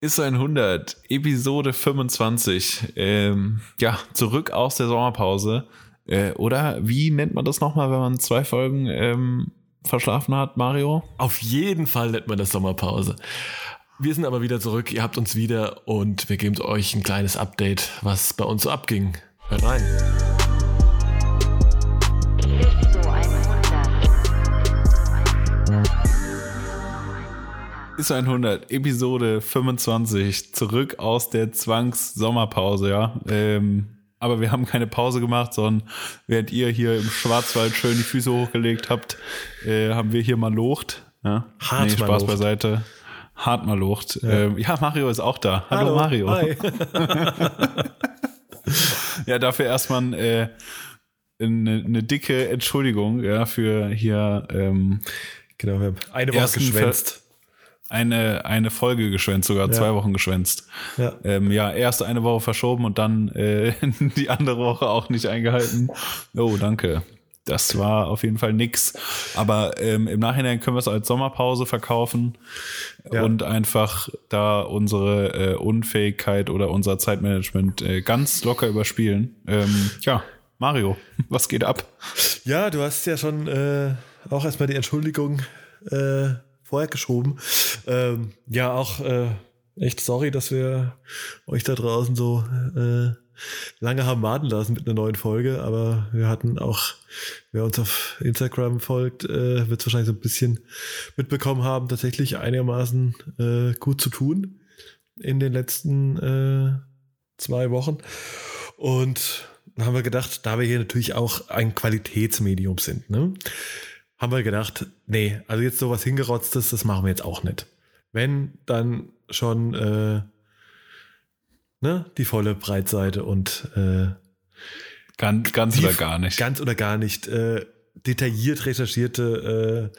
Ist 100, Episode 25. Ähm, ja, zurück aus der Sommerpause. Äh, oder wie nennt man das nochmal, wenn man zwei Folgen ähm, verschlafen hat, Mario? Auf jeden Fall nennt man das Sommerpause. Wir sind aber wieder zurück, ihr habt uns wieder und wir geben euch ein kleines Update, was bei uns so abging. Hört rein. Ist 100, Episode 25, zurück aus der Zwangs-Sommerpause, ja. Ähm, aber wir haben keine Pause gemacht, sondern während ihr hier im Schwarzwald schön die Füße hochgelegt habt, äh, haben wir hier mal locht. Ja? Hart nee, Spaß beiseite. Hart mal locht. Ja. Ähm, ja, Mario ist auch da. Hallo, Hallo Mario. Hi. ja, dafür erstmal äh, eine, eine dicke Entschuldigung ja, für hier ähm, genau, wir haben eine Woche geschwänzt eine, eine Folge geschwänzt, sogar ja. zwei Wochen geschwänzt. Ja. Ähm, ja, erst eine Woche verschoben und dann äh, die andere Woche auch nicht eingehalten. Oh, danke. Das war auf jeden Fall nix. Aber ähm, im Nachhinein können wir es als Sommerpause verkaufen ja. und einfach da unsere äh, Unfähigkeit oder unser Zeitmanagement äh, ganz locker überspielen. Ähm, ja, Mario, was geht ab? Ja, du hast ja schon äh, auch erstmal die Entschuldigung äh, vorher geschoben. Ähm, ja, auch äh, echt sorry, dass wir euch da draußen so äh, lange haben warten lassen mit einer neuen Folge, aber wir hatten auch, wer uns auf Instagram folgt, äh, wird es wahrscheinlich so ein bisschen mitbekommen haben, tatsächlich einigermaßen äh, gut zu tun in den letzten äh, zwei Wochen. Und dann haben wir gedacht, da wir hier natürlich auch ein Qualitätsmedium sind, ne? Haben wir gedacht, nee, also jetzt sowas hingerotztes, das machen wir jetzt auch nicht. Wenn, dann schon äh, ne, die volle Breitseite und äh, ganz, ganz oder gar nicht. Ganz oder gar nicht. Äh, detailliert recherchierte äh,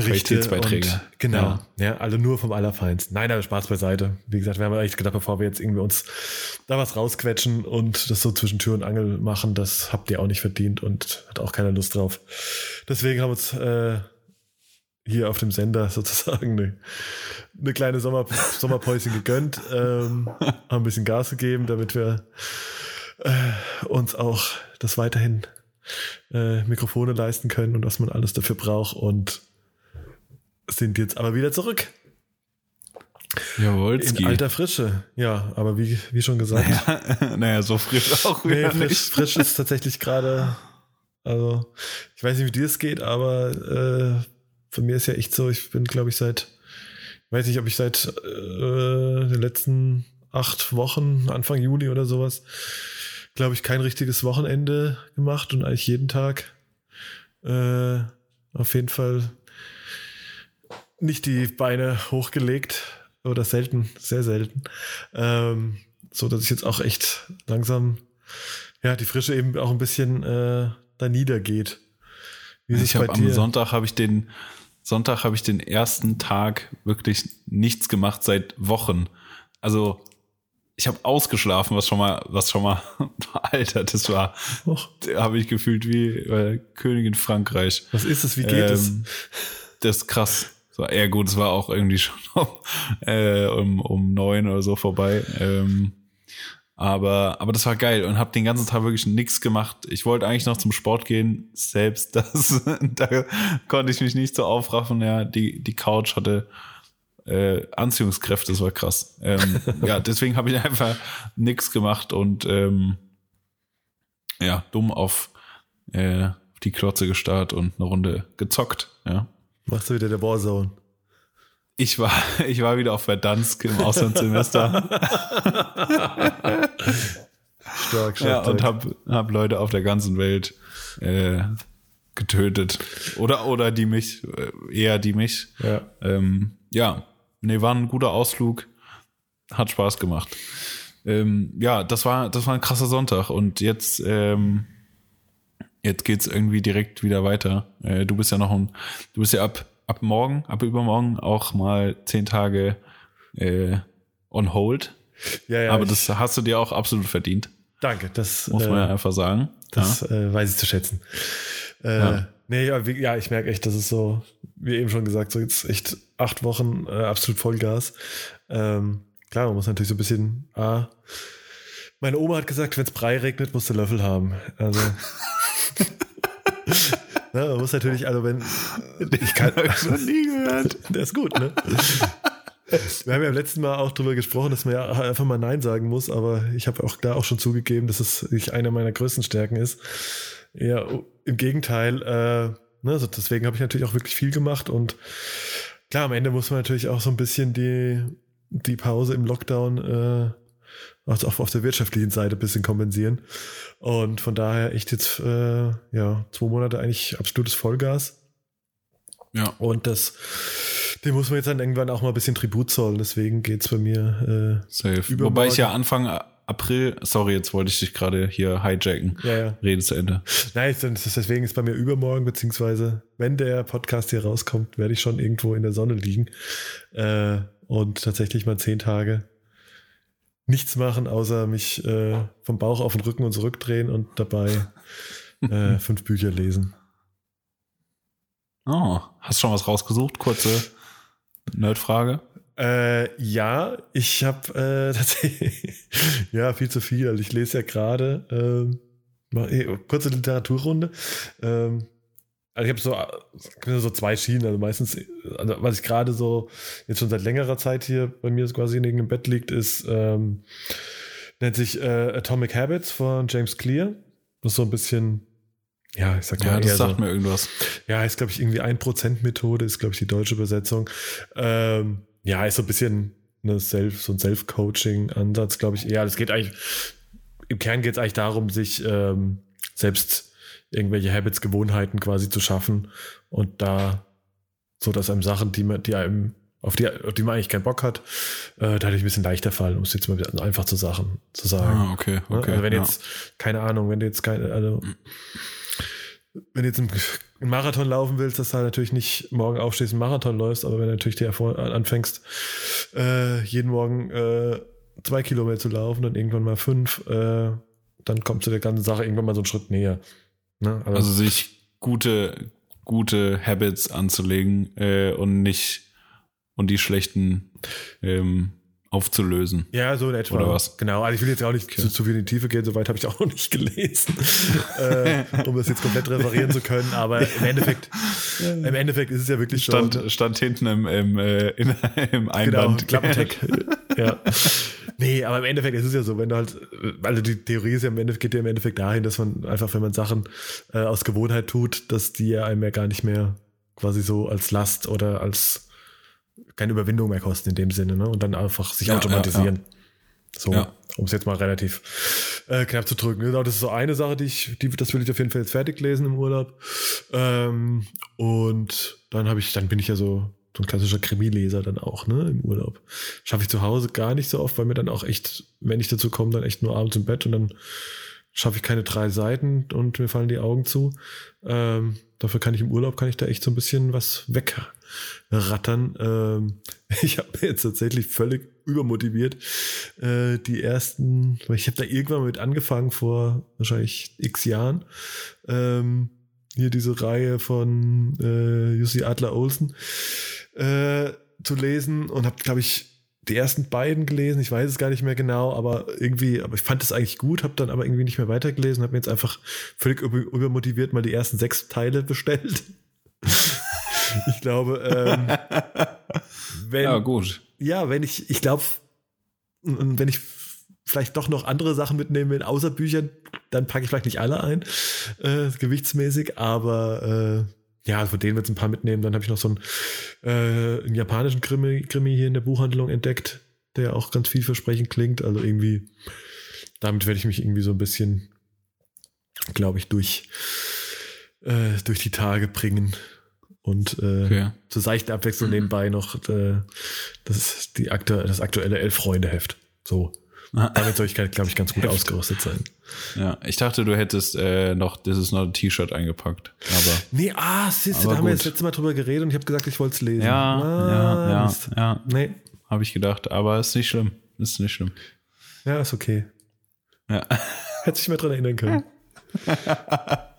Berichte. Qualitätsbeiträge. Und, genau. Ja. ja. also nur vom Allerfeinsten. Nein, aber Spaß beiseite. Wie gesagt, wir haben eigentlich gedacht, bevor wir jetzt irgendwie uns da was rausquetschen und das so zwischen Tür und Angel machen, das habt ihr auch nicht verdient und hat auch keiner Lust drauf. Deswegen haben wir uns äh, hier auf dem Sender sozusagen eine, eine kleine Sommer, Sommerpäuschen gegönnt, ähm, haben ein bisschen Gas gegeben, damit wir äh, uns auch das weiterhin äh, Mikrofone leisten können und was man alles dafür braucht und sind jetzt aber wieder zurück. Jawohl, in alter Frische. Ja, aber wie, wie schon gesagt. Naja, naja so frisch auch wieder nee, frisch, frisch ist tatsächlich gerade, also ich weiß nicht, wie dir es geht, aber äh, von mir ist ja echt so, ich bin, glaube ich, seit, ich weiß nicht, ob ich seit äh, den letzten acht Wochen, Anfang Juli oder sowas, glaube ich, kein richtiges Wochenende gemacht und eigentlich jeden Tag äh, auf jeden Fall nicht die Beine hochgelegt oder selten, sehr selten. Ähm, so dass ich jetzt auch echt langsam, ja, die Frische eben auch ein bisschen äh, da niedergeht. Wie ich habe am Sonntag habe ich den Sonntag habe ich den ersten Tag wirklich nichts gemacht seit Wochen. Also ich habe ausgeschlafen, was schon mal, was schon mal, Alter, das war, habe ich gefühlt wie äh, Königin Frankreich. Was ist es? Wie geht ähm, es? Das ist krass. So, ja gut, es war auch irgendwie schon äh, um, um neun oder so vorbei. Ähm, aber, aber das war geil und habe den ganzen Tag wirklich nichts gemacht. Ich wollte eigentlich noch zum Sport gehen, selbst das, da konnte ich mich nicht so aufraffen. Ja, die, die Couch hatte äh, Anziehungskräfte, das war krass. Ähm, ja, deswegen habe ich einfach nichts gemacht und ähm, ja, dumm auf äh, die Klotze gestarrt und eine Runde gezockt. Ja. Machst du wieder der Warzone? Ich war, ich war wieder auf Verdansk im Auslandssemester. stark, stark. Ja, und hab, hab Leute auf der ganzen Welt äh, getötet. Oder, oder die mich, äh, eher die mich. Ja. Ähm, ja, nee, war ein guter Ausflug. Hat Spaß gemacht. Ähm, ja, das war, das war ein krasser Sonntag. Und jetzt, ähm, jetzt geht's irgendwie direkt wieder weiter. Äh, du bist ja noch ein, du bist ja ab, ab morgen, ab übermorgen auch mal zehn Tage äh, on hold. Ja, ja, Aber das hast du dir auch absolut verdient. Danke, das muss man äh, ja einfach sagen. Das ja. Äh, weiß ich zu schätzen. Äh, ja. Nee, ja, wie, ja ich merke echt, das ist so, wie eben schon gesagt, so jetzt echt acht Wochen äh, absolut Vollgas. Ähm, klar, man muss natürlich so ein bisschen. Ah, meine Oma hat gesagt, wenn es Brei regnet, musst du Löffel haben. Also. ne, man muss natürlich, also wenn. Ich kann ich noch nie gehört. Der ist gut, ne? Wir haben ja im letzten Mal auch darüber gesprochen, dass man ja einfach mal Nein sagen muss, aber ich habe auch da auch schon zugegeben, dass es nicht eine meiner größten Stärken ist. Ja, im Gegenteil, äh, ne, also deswegen habe ich natürlich auch wirklich viel gemacht und klar, am Ende muss man natürlich auch so ein bisschen die, die Pause im Lockdown äh, also auch auf der wirtschaftlichen Seite ein bisschen kompensieren. Und von daher echt jetzt äh, ja zwei Monate eigentlich absolutes Vollgas. Ja. Und das dem muss man jetzt dann irgendwann auch mal ein bisschen Tribut zollen. Deswegen geht es bei mir äh, Safe. Wobei ich ja Anfang April, sorry, jetzt wollte ich dich gerade hier hijacken. Ja, ja. Rede zu Ende. Nein, deswegen ist bei mir übermorgen, beziehungsweise wenn der Podcast hier rauskommt, werde ich schon irgendwo in der Sonne liegen äh, und tatsächlich mal zehn Tage nichts machen, außer mich äh, vom Bauch auf den Rücken und zurückdrehen und dabei äh, fünf Bücher lesen. Oh, hast du schon was rausgesucht? Kurze Nerdfrage. Äh, ja, ich habe äh, tatsächlich ja viel zu viel. Also ich lese ja gerade ähm, eh, kurze Literaturrunde. Ähm, also ich habe so, so zwei Schienen. Also meistens, also was ich gerade so jetzt schon seit längerer Zeit hier bei mir quasi in irgendeinem Bett liegt, ist ähm, nennt sich äh, Atomic Habits von James Clear. Das ist so ein bisschen ja, ich sag mal. Ja, das sagt so, mir irgendwas. Ja, ist, glaube ich, irgendwie 1%-Methode, ist, glaube ich, die deutsche Übersetzung. Ähm, ja, ist so ein bisschen eine Self, so ein Self-Coaching-Ansatz, glaube ich. Ja, das geht eigentlich, im Kern geht es eigentlich darum, sich ähm, selbst irgendwelche Habits, Gewohnheiten quasi zu schaffen und da so, dass einem Sachen, die man, die einem, auf die, auf die man eigentlich keinen Bock hat, äh, dadurch ein bisschen leichter fallen, um es jetzt mal einfach zu Sachen zu sagen. Ah, okay, ne? okay. Also wenn ja. jetzt, keine Ahnung, wenn du jetzt keine, also wenn du jetzt einen Marathon laufen willst, dass du halt natürlich nicht morgen aufstehst und Marathon läufst, aber wenn du natürlich dir anfängst, äh, jeden Morgen äh, zwei Kilometer zu laufen, dann irgendwann mal fünf, äh, dann kommst du der ganzen Sache irgendwann mal so einen Schritt näher. Ne? Also, sich gute, gute Habits anzulegen äh, und nicht und die schlechten ähm, aufzulösen. Ja, so in etwa. Oder was? Genau, also ich will jetzt auch nicht okay. zu, zu, viel in die Tiefe gehen, soweit habe ich auch noch nicht gelesen, äh, um das jetzt komplett referieren zu können, aber im Endeffekt, im Endeffekt ist es ja wirklich stand, so. Stand hinten im, im, äh, in, im Einband. Genau, ja. Nee, aber im Endeffekt ist es ja so, wenn du halt, also die Theorie ist ja im Endeffekt, geht ja im Endeffekt dahin, dass man einfach, wenn man Sachen äh, aus Gewohnheit tut, dass die ja einem ja gar nicht mehr quasi so als Last oder als keine Überwindung mehr kosten in dem Sinne, ne? Und dann einfach sich ja, automatisieren. Ja, ja. So, um es jetzt mal relativ äh, knapp zu drücken. Genau, das ist so eine Sache, die ich, die, das will ich auf jeden Fall jetzt fertig lesen im Urlaub. Ähm, und dann habe ich, dann bin ich ja so, so ein klassischer Krimileser dann auch, ne, im Urlaub. Schaffe ich zu Hause gar nicht so oft, weil mir dann auch echt, wenn ich dazu komme, dann echt nur abends im Bett und dann schaffe ich keine drei Seiten und mir fallen die Augen zu. Ähm, dafür kann ich im Urlaub, kann ich da echt so ein bisschen was wegrattern. Ähm, ich habe jetzt tatsächlich völlig übermotiviert äh, die ersten, ich habe da irgendwann mit angefangen vor wahrscheinlich x Jahren. Ähm, hier diese Reihe von äh, Jussi Adler Olsen äh, zu lesen und habe, glaube ich, die ersten beiden gelesen, ich weiß es gar nicht mehr genau, aber irgendwie, aber ich fand es eigentlich gut, habe dann aber irgendwie nicht mehr weitergelesen, habe mir jetzt einfach völlig übermotiviert mal die ersten sechs Teile bestellt. Ich glaube, ähm, wenn, ja gut, ja, wenn ich, ich glaube, wenn ich vielleicht doch noch andere Sachen mitnehmen will, außer Büchern, dann packe ich vielleicht nicht alle ein, äh, gewichtsmäßig, aber äh, ja, von denen wird es ein paar mitnehmen. Dann habe ich noch so einen, äh, einen japanischen Krimi, Krimi hier in der Buchhandlung entdeckt, der auch ganz vielversprechend klingt. Also irgendwie, damit werde ich mich irgendwie so ein bisschen, glaube ich, durch, äh, durch die Tage bringen. Und äh, okay. zur seichten Abwechslung mhm. nebenbei noch äh, das, die aktu das aktuelle Elf-Freunde-Heft. So. Damit soll ich, glaube ich, ganz gut Heft. ausgerüstet sein. Ja, ich dachte, du hättest äh, noch This is not a T-Shirt eingepackt. Aber, nee, ah, siehst du, da haben wir jetzt letztes Mal drüber geredet und ich habe gesagt, ich wollte es lesen. Ja, ah, ja, ja, ja. Nee. Habe ich gedacht, aber ist nicht schlimm. Ist nicht schlimm. Ja, ist okay. Ja. Hätte sich mehr dran erinnern können.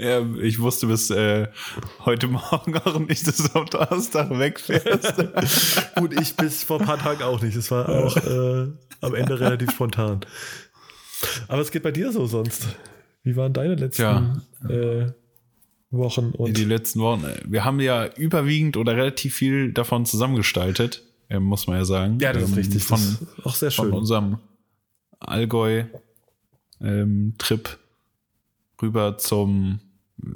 ja, ich wusste bis äh, heute Morgen auch nicht, dass du am Donnerstag wegfährst. Gut, ich bis vor ein paar Tagen auch nicht. Es war auch äh, am Ende relativ spontan. Aber es geht bei dir so sonst. Wie waren deine letzten ja. äh, Wochen? Und die letzten Wochen. Wir haben ja überwiegend oder relativ viel davon zusammengestaltet, äh, muss man ja sagen. Ja, das ist ähm, richtig. Von, ist auch sehr schön. Von unserem Allgäu-Trip ähm, rüber zum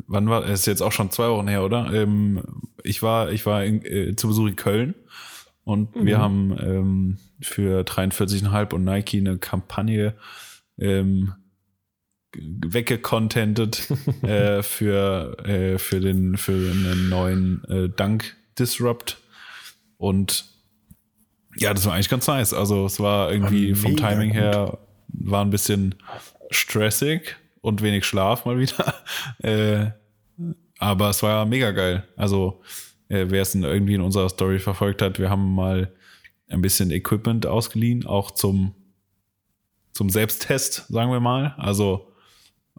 wann war es ist jetzt auch schon zwei Wochen her, oder? Ähm, ich war ich war in, äh, zu Besuch in Köln und mhm. wir haben ähm, für 43,5 und Nike eine Kampagne ähm, weggecontentet äh, für äh, für den für einen neuen äh, Dunk Disrupt und ja, das war eigentlich ganz nice. Also es war irgendwie vom Timing her war ein bisschen stressig und wenig Schlaf mal wieder. äh, aber es war mega geil. Also, äh, wer es irgendwie in unserer Story verfolgt hat, wir haben mal ein bisschen Equipment ausgeliehen, auch zum, zum Selbsttest, sagen wir mal. Also,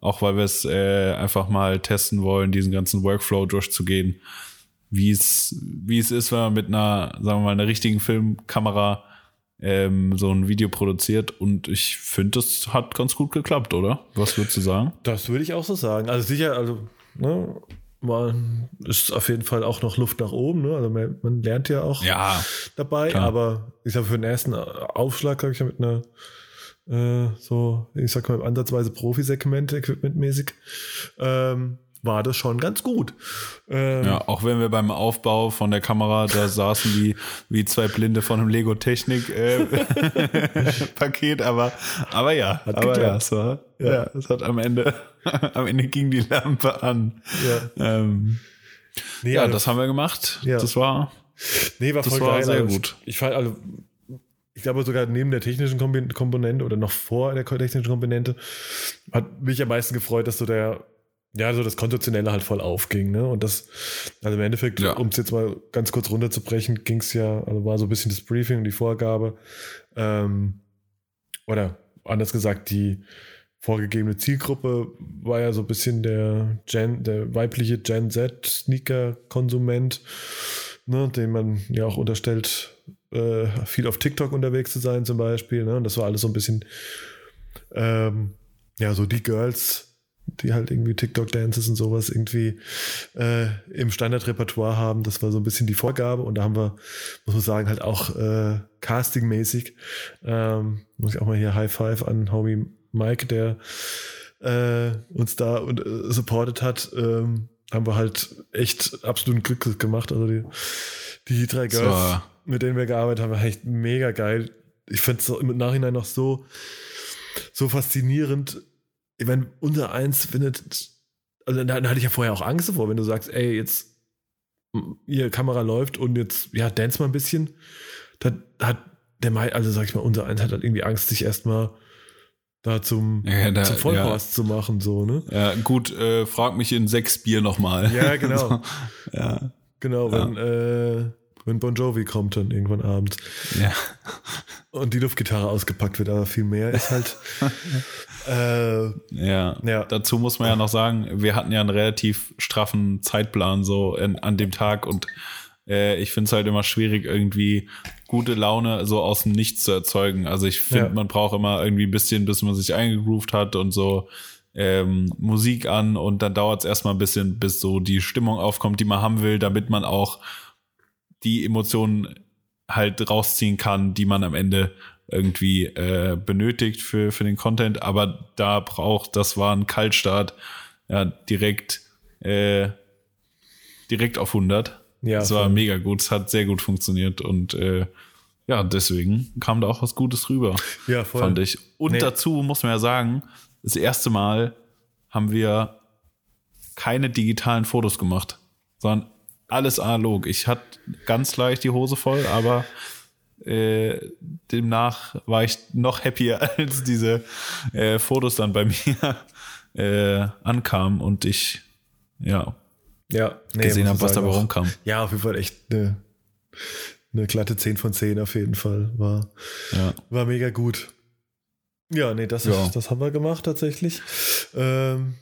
auch weil wir es äh, einfach mal testen wollen, diesen ganzen Workflow durchzugehen, wie es, wie es ist, wenn man mit einer, sagen wir mal, einer richtigen Filmkamera ähm, so ein Video produziert und ich finde, das hat ganz gut geklappt, oder? Was würdest du sagen? Das würde ich auch so sagen. Also sicher, also ne, man ist auf jeden Fall auch noch Luft nach oben. Ne? Also man, man lernt ja auch ja, dabei, klar. aber ich sage für den ersten Aufschlag habe ich ja mit einer äh, so, ich sag mal, ansatzweise Profi-Segment, equipmentmäßig, ähm, war das schon ganz gut. Ähm, ja, auch wenn wir beim Aufbau von der Kamera da saßen wie, wie zwei Blinde von einem Lego Technik äh, Paket, aber, aber ja, hat aber ja, es war, ja. ja, es hat am Ende, am Ende ging die Lampe an. Ja, ähm, nee, ja also, das haben wir gemacht. Ja. Das war, nee, war das war sehr also gut. Ich, ich fand, also, ich glaube sogar neben der technischen Komponente oder noch vor der technischen Komponente hat mich am meisten gefreut, dass so der ja, so das Konzeptionelle halt voll aufging, ne? Und das, also im Endeffekt, ja. um es jetzt mal ganz kurz runterzubrechen, ging es ja, also war so ein bisschen das Briefing und die Vorgabe, ähm, oder anders gesagt, die vorgegebene Zielgruppe war ja so ein bisschen der Gen, der weibliche Gen Z Sneaker-Konsument, ne, dem man ja auch unterstellt, äh, viel auf TikTok unterwegs zu sein, zum Beispiel. Ne? Und das war alles so ein bisschen, ähm, ja, so die Girls, die halt irgendwie TikTok-Dances und sowas irgendwie äh, im Standardrepertoire haben. Das war so ein bisschen die Vorgabe und da haben wir, muss man sagen, halt auch äh, castingmäßig, ähm, muss ich auch mal hier High Five an Homie Mike, der äh, uns da und äh, supported hat, ähm, haben wir halt echt absoluten Glück gemacht. Also die, die drei Girls, so. mit denen wir gearbeitet haben, war echt mega geil. Ich finde es im Nachhinein noch so, so faszinierend, ich meine, unser Eins findet, also da, da, hatte ich ja vorher auch Angst davor, wenn du sagst, ey, jetzt, ihr Kamera läuft und jetzt, ja, dance mal ein bisschen, da hat der Mai, also sag ich mal, unser Eins hat halt irgendwie Angst, sich erstmal da zum, ja, da, zum Vollpost ja. zu machen, so, ne? Ja, gut, äh, frag mich in sechs Bier nochmal. Ja, genau. so, ja. Genau, wenn, äh, wenn Bon Jovi kommt dann irgendwann abends. Ja. Und die Luftgitarre ausgepackt wird, aber viel mehr ist halt. äh, ja. ja. Dazu muss man ja noch sagen, wir hatten ja einen relativ straffen Zeitplan so in, an dem Tag und äh, ich finde es halt immer schwierig, irgendwie gute Laune so aus dem Nichts zu erzeugen. Also ich finde, ja. man braucht immer irgendwie ein bisschen, bis man sich eingegroovt hat und so ähm, Musik an und dann dauert es erstmal ein bisschen, bis so die Stimmung aufkommt, die man haben will, damit man auch die Emotionen halt rausziehen kann, die man am Ende irgendwie äh, benötigt für, für den Content. Aber da braucht, das war ein Kaltstart, ja, direkt, äh, direkt auf 100. Ja, das war mega gut, es hat sehr gut funktioniert und äh, ja, deswegen kam da auch was Gutes rüber. Ja, voll. Fand ich. Und nee. dazu muss man ja sagen, das erste Mal haben wir keine digitalen Fotos gemacht, sondern alles analog. Ich hatte ganz leicht die Hose voll, aber äh, demnach war ich noch happier, als diese äh, Fotos dann bei mir äh, ankamen und ich ja, ja nee, gesehen habe, was dabei rumkam. Ja, auf jeden Fall echt eine, eine glatte 10 von 10 auf jeden Fall. War, ja. war mega gut. Ja, nee, das, Ja. das haben wir gemacht tatsächlich. Ähm,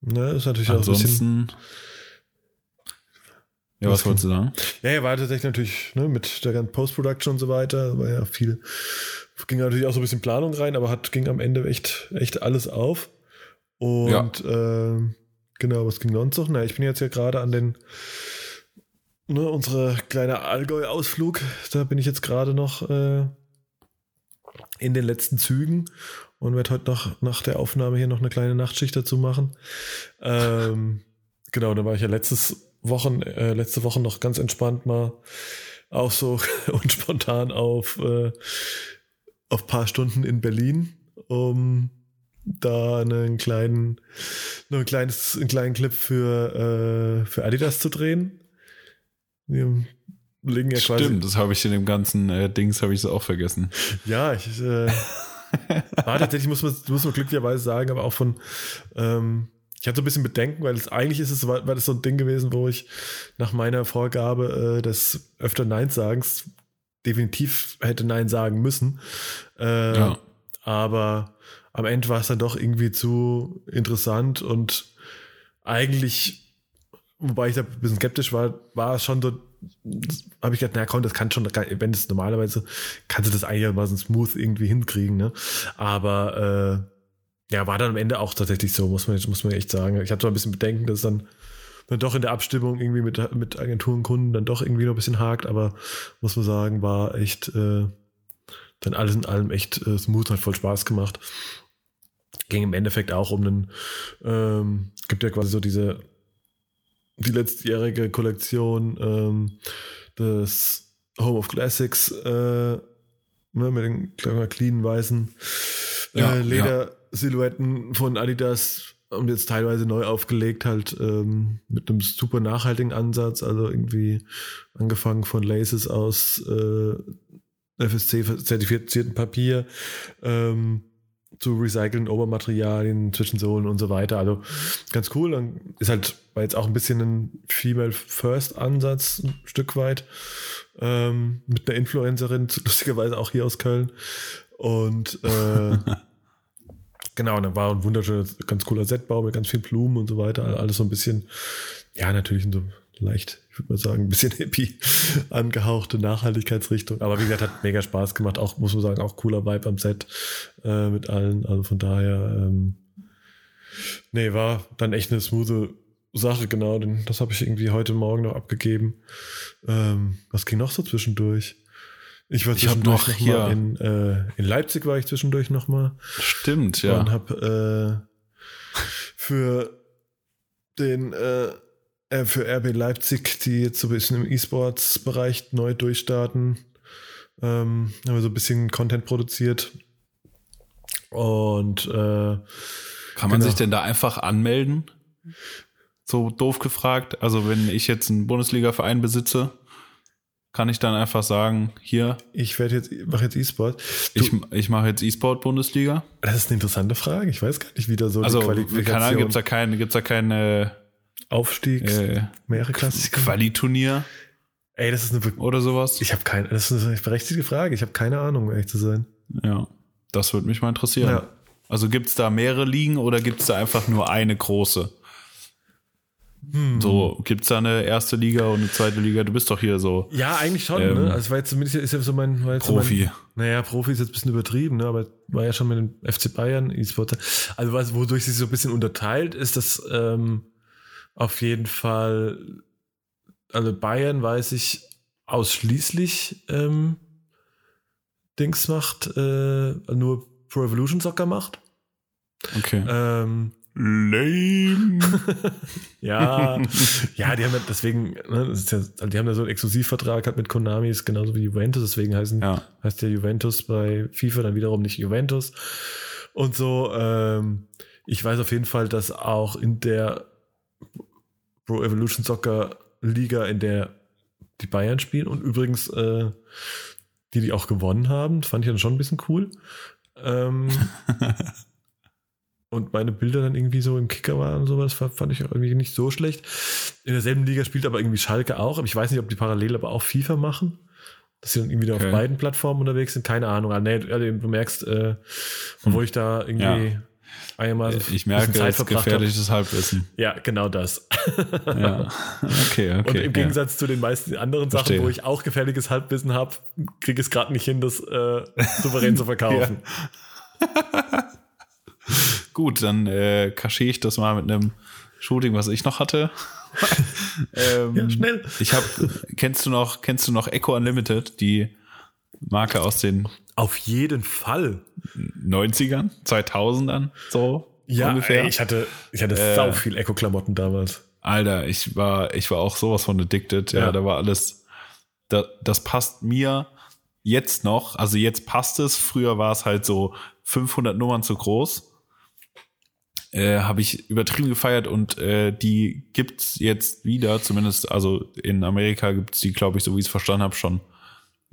ne, ist natürlich auch ein bisschen. Ja, was wolltest du sagen? Ja, ja, war tatsächlich natürlich ne, mit der ganzen Post-Production und so weiter, war ja viel, ging natürlich auch so ein bisschen Planung rein, aber hat, ging am Ende echt, echt alles auf. Und ähm, genau, was ging sonst noch? Na, ich bin jetzt ja gerade an den, ne, unsere kleine Allgäu-Ausflug, da bin ich jetzt gerade noch äh, in den letzten Zügen und werde heute noch nach der Aufnahme hier noch eine kleine Nachtschicht dazu machen. Ähm, genau, da war ich ja letztes Wochen, äh, letzte Woche noch ganz entspannt mal auch so und spontan auf, äh, auf paar Stunden in Berlin, um da einen kleinen, nur ein kleines, einen kleinen Clip für, äh, für Adidas zu drehen. Wir legen ja quasi. Stimmt, das habe ich in dem ganzen äh, Dings habe ich so auch vergessen. Ja, ich äh, war tatsächlich, muss man, muss man glücklicherweise sagen, aber auch von, ähm, ich hatte so ein bisschen Bedenken, weil es eigentlich ist es, war, war das so ein Ding gewesen, wo ich nach meiner Vorgabe äh, des öfter Nein-Sagens definitiv hätte Nein sagen müssen. Äh, Ja. Aber am Ende war es dann doch irgendwie zu interessant und eigentlich, wobei ich da ein bisschen skeptisch war, war es schon so, habe ich gedacht, na komm, das kann schon, wenn es normalerweise, kannst du das einigermaßen smooth irgendwie hinkriegen, ne? Aber äh, ja, war dann am Ende auch tatsächlich so, muss man, muss man echt sagen. Ich hatte so ein bisschen Bedenken, dass es dann, dann doch in der Abstimmung irgendwie mit, mit Agenturen, Kunden dann doch irgendwie noch ein bisschen hakt, aber muss man sagen, war echt äh, dann alles in allem echt äh, smooth, hat voll Spaß gemacht. Ging im Endeffekt auch um einen, ähm, gibt ja quasi so diese, die letztjährige Kollektion ähm, des Home of Classics äh, ne, mit den kleinen, clean weißen Ja, äh, Leder-Silhouetten von Adidas und jetzt teilweise neu aufgelegt, halt ähm, mit einem super nachhaltigen Ansatz, also irgendwie angefangen von Laces aus äh, FSC-zertifizierten Papier ähm, zu recycelten Obermaterialien, Zwischensohlen und so weiter. Also ganz cool. Dann ist halt, war jetzt auch ein bisschen ein Female-First-Ansatz, ein Stück weit. Ähm, mit einer Influencerin, lustigerweise auch hier aus Köln. Und äh, genau, und dann war ein wunderschöner, ganz cooler Setbau mit ganz vielen Blumen und so weiter. Alles so ein bisschen, ja, natürlich in so leicht, ich würde mal sagen, ein bisschen hippie angehauchte Nachhaltigkeitsrichtung. Aber wie gesagt, hat mega Spaß gemacht. Auch, muss man sagen, auch cooler Vibe am Set äh, mit allen. Also von daher, ähm, nee, war dann echt eine smoothe Sache, genau. Denn das habe ich irgendwie heute Morgen noch abgegeben. Ähm, was ging noch so zwischendurch? Ich war Ich hab zwischendurch noch hier- in, äh, in Leipzig war ich zwischendurch noch mal Stimmt, und ja. habe äh, für den äh, äh, für RB Leipzig, die jetzt so ein bisschen im E-Sports-Bereich neu durchstarten, ähm, haben wir so ein bisschen Content produziert. Und äh, Kann man genau. sich denn da einfach anmelden? So doof gefragt. Also wenn ich jetzt einen Bundesliga-Verein besitze, kann ich dann einfach sagen, hier, ich werde jetzt, mache jetzt E-Sport. Ich, ich mache jetzt E-Sport-Bundesliga. das ist eine interessante Frage. Ich weiß gar nicht, wie da so Also, die keine Ahnung, Qualifikation, gibt's da keine, gibt's da keine Aufstiegs, äh, mehrere Klassiker. Quali-Turnier Ey, das ist eine, oder sowas? ich habe keine, das ist eine berechtigte Frage. Ich habe keine Ahnung, um ehrlich zu sein. Ja, das würde mich mal interessieren. Ja. Also gibt's da mehrere Ligen oder gibt's da einfach nur eine große? Hm. So, gibt's da eine erste Liga und eine zweite Liga? Du bist doch hier so Ja, eigentlich schon, Ähm, ne? Also war jetzt zumindest ist ja so mein, war jetzt so Profi. Mein, naja, Profi ist jetzt ein bisschen übertrieben, ne? Aber war ja schon mit dem FC Bayern E-Sport. Also was, wodurch sich so ein bisschen unterteilt, ist das ähm, auf jeden Fall, also Bayern weiß ich ausschließlich ähm, Dings macht, äh, nur Pro Evolution Soccer macht. Okay. Ähm, Lame. Ja, ja, die haben ja deswegen, ne, ja, also die haben ja so einen Exklusivvertrag halt mit Konami, ist genauso wie Juventus, deswegen heißen, Ja. heißt der Juventus bei FIFA dann wiederum nicht Juventus. Und so, ähm, ich weiß auf jeden Fall, dass auch in der Pro Evolution Soccer Liga, in der die Bayern spielen und übrigens äh, die, die auch gewonnen haben, fand ich dann schon ein bisschen cool. Ähm, und meine Bilder dann irgendwie so im Kicker waren und sowas, fand ich irgendwie nicht so schlecht. In derselben Liga spielt aber irgendwie Schalke auch, aber ich weiß nicht, ob die parallel aber auch FIFA machen. dass sie dann irgendwie okay. auf beiden Plattformen unterwegs sind. Keine Ahnung. Also, nee, du merkst, äh, obwohl ich da irgendwie ja. einmal ich merke, Zeit es gefährliches Halbwissen. Ja, genau das. ja. Okay, okay. Und im Gegensatz ja. zu den meisten anderen Sachen, Verstehe. wo ich auch gefährliches Halbwissen habe, kriege ich es gerade nicht hin, das äh, souverän zu verkaufen. Gut, dann äh, kaschiere ich das mal mit einem Shooting, was ich noch hatte. ähm, ja, schnell. Ich habe, kennst du noch, kennst du noch Echo Unlimited, die Marke aus den auf jeden Fall 90ern, 2000ern, so ja, ungefähr. Ey, ich hatte, ich hatte äh, sau viel Echo-Klamotten damals. Alter, ich war, ich war auch sowas von addicted. Ja, ja. da war alles, da, das passt mir jetzt noch. Also jetzt passt es. Früher war es halt so 500 Nummern zu groß äh, habe ich übertrieben gefeiert und äh, die gibt's jetzt wieder, zumindest also in Amerika gibt's die, glaube ich, so wie ich es verstanden habe, schon